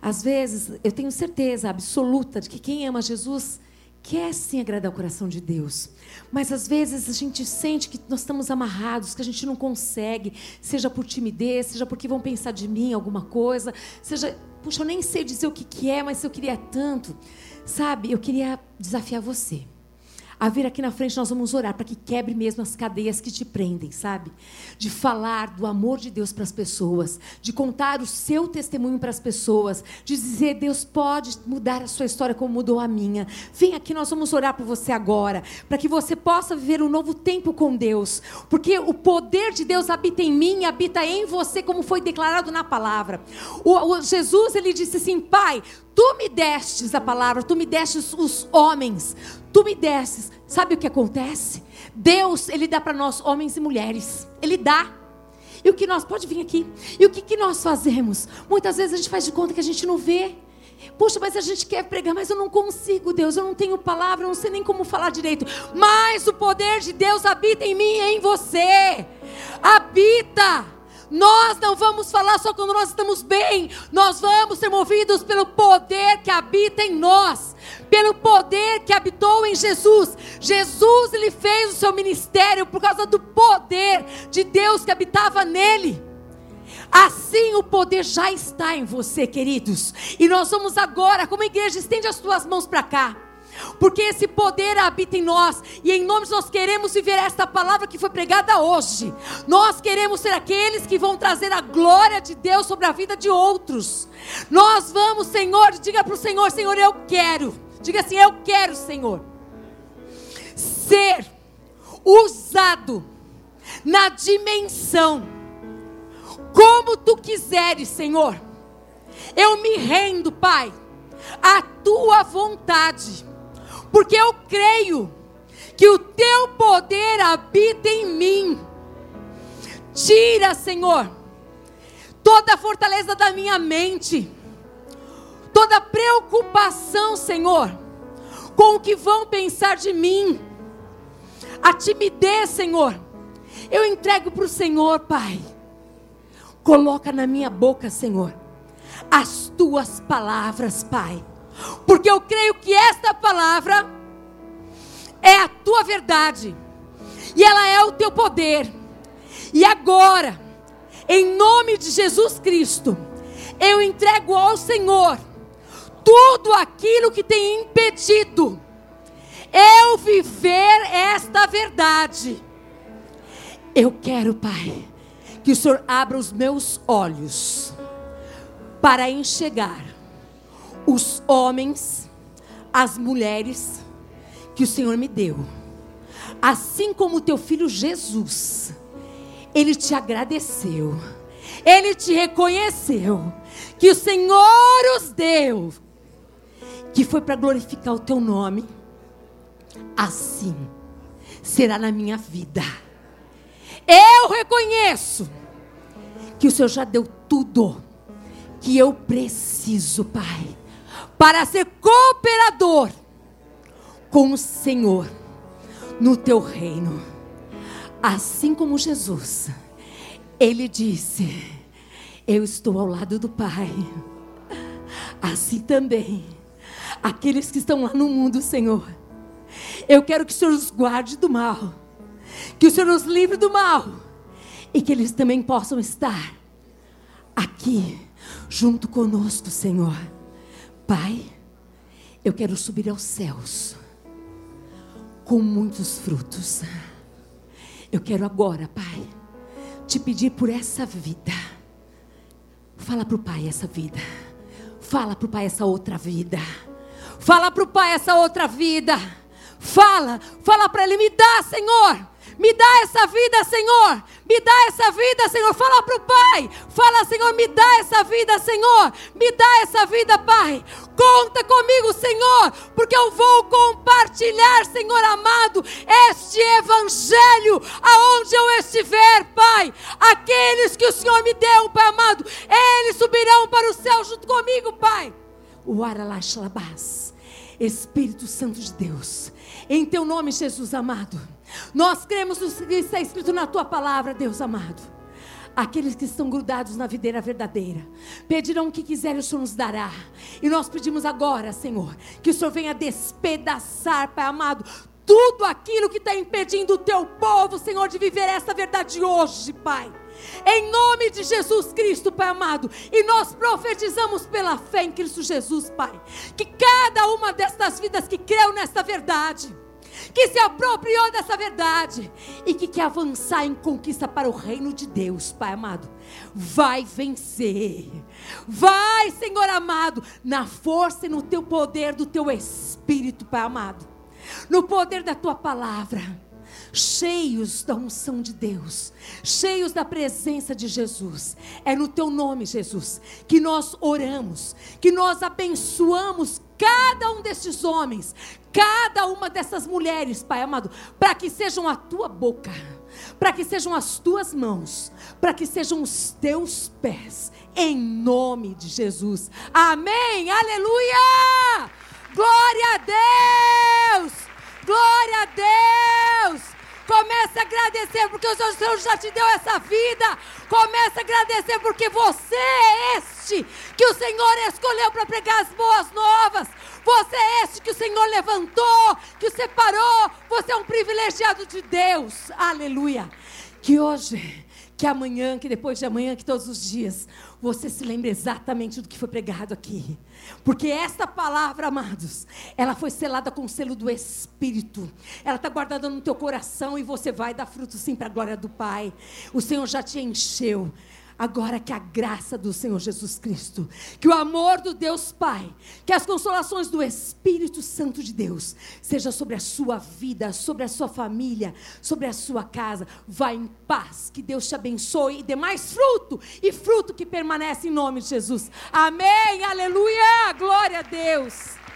Às vezes, eu tenho certeza absoluta de que quem ama Jesus quer sim agradar o coração de Deus. Mas às vezes a gente sente que nós estamos amarrados, que a gente não consegue, seja por timidez, seja porque vão pensar de mim alguma coisa, seja, puxa, eu nem sei dizer o que, que é, mas eu queria tanto. Sabe, eu queria desafiar você a vir aqui na frente, nós vamos orar para que quebre mesmo as cadeias que te prendem, sabe? De falar do amor de Deus para as pessoas, de contar o seu testemunho para as pessoas, de dizer: Deus pode mudar a sua história como mudou a minha. Vem aqui, nós vamos orar por você agora, para que você possa viver um novo tempo com Deus, porque o poder de Deus habita em mim, habita em você, como foi declarado na palavra. O, o Jesus, ele disse assim: Pai, Tu me destes a palavra, tu me destes os homens, tu me destes. Sabe o que acontece? Deus, Ele dá para nós, homens e mulheres. Ele dá. E o que nós, pode vir aqui. E o que, que nós fazemos? Muitas vezes a gente faz de conta que a gente não vê. Puxa, mas a gente quer pregar, mas eu não consigo, Deus. Eu não tenho palavra, eu não sei nem como falar direito. Mas o poder de Deus habita em mim e em você. Habita. Nós não vamos falar só quando nós estamos bem, nós vamos ser movidos pelo poder que habita em nós, pelo poder que habitou em Jesus. Jesus ele fez o seu ministério por causa do poder de Deus que habitava nele. Assim o poder já está em você, queridos. E nós vamos agora, como igreja, estende as tuas mãos para cá porque esse poder habita em nós, e em nome de nós queremos viver esta palavra que foi pregada hoje. Nós queremos ser aqueles que vão trazer a glória de Deus sobre a vida de outros. Nós vamos, Senhor, diga para o Senhor: Senhor, eu quero. Diga assim: Eu quero, Senhor, ser usado na dimensão como tu quiseres, Senhor. Eu me rendo, Pai, à tua vontade porque eu creio que o teu poder habita em mim. Tira, Senhor, toda a fortaleza da minha mente, toda preocupação, Senhor, com o que vão pensar de mim, a timidez, Senhor, eu entrego para o Senhor, Pai. Coloca na minha boca, Senhor, as tuas palavras, Pai porque eu creio que esta palavra é a tua verdade, e ela é o teu poder. E agora, em nome de Jesus Cristo, eu entrego ao Senhor tudo aquilo que tem impedido eu viver esta verdade. Eu quero, Pai, que o Senhor abra os meus olhos para enxergar os homens, as mulheres que o Senhor me deu. Assim como o teu filho Jesus, ele te agradeceu, ele te reconheceu que o Senhor os deu, que foi para glorificar o teu nome, assim será na minha vida. Eu reconheço que o Senhor já deu tudo que eu preciso, Pai, para ser cooperador com o Senhor no teu reino. Assim como Jesus, ele disse: Eu estou ao lado do Pai. Assim também, aqueles que estão lá no mundo, Senhor, eu quero que o Senhor os guarde do mal, que o Senhor os livre do mal, e que eles também possam estar aqui, junto conosco, Senhor. Pai, eu quero subir aos céus com muitos frutos. Eu quero agora, Pai, te pedir por essa vida. Fala para o Pai essa vida. Fala para o Pai essa outra vida. Fala para o Pai essa outra vida. Fala, fala para Ele, me dá, Senhor. Me dá essa vida, Senhor. Me dá essa vida, Senhor. Fala para o Pai. Fala, Senhor, me dá essa vida, Senhor. Me dá essa vida, Pai. Conta comigo, Senhor, porque eu vou compartilhar, Senhor amado, este evangelho aonde eu estiver, Pai. Aqueles que o Senhor me deu, Pai amado, eles subirão para o céu junto comigo, Pai. O Aralachalabás. Espírito Santo de Deus, em teu nome, Jesus amado. Nós cremos no que está escrito na tua palavra, Deus amado. Aqueles que estão grudados na videira verdadeira pedirão o que quiserem, o Senhor nos dará. E nós pedimos agora, Senhor, que o Senhor venha despedaçar, Pai amado, tudo aquilo que está impedindo o teu povo, Senhor, de viver essa verdade hoje, Pai. Em nome de Jesus Cristo, Pai amado. E nós profetizamos pela fé em Cristo Jesus, Pai. Que cada uma destas vidas que creu nesta verdade que se apropriou dessa verdade e que quer avançar em conquista para o reino de Deus, Pai amado, vai vencer. Vai, Senhor amado, na força e no teu poder do teu espírito, Pai amado, no poder da tua palavra cheios da unção de Deus, cheios da presença de Jesus. É no teu nome, Jesus, que nós oramos, que nós abençoamos cada um desses homens, cada uma dessas mulheres, Pai amado, para que sejam a tua boca, para que sejam as tuas mãos, para que sejam os teus pés, em nome de Jesus. Amém. Aleluia! Glória a Deus! Glória a Deus! Comece a agradecer porque o Senhor já te deu essa vida. Comece a agradecer porque você é este que o Senhor escolheu para pregar as boas novas. Você é este que o Senhor levantou, que o separou. Você é um privilegiado de Deus. Aleluia. Que hoje que amanhã, que depois de amanhã, que todos os dias, você se lembre exatamente do que foi pregado aqui. Porque esta palavra, amados, ela foi selada com o selo do Espírito. Ela está guardada no teu coração e você vai dar fruto sim para a glória do Pai. O Senhor já te encheu. Agora que a graça do Senhor Jesus Cristo, que o amor do Deus Pai, que as consolações do Espírito Santo de Deus, seja sobre a sua vida, sobre a sua família, sobre a sua casa. Vá em paz, que Deus te abençoe e dê mais fruto, e fruto que permanece em nome de Jesus. Amém, aleluia, glória a Deus.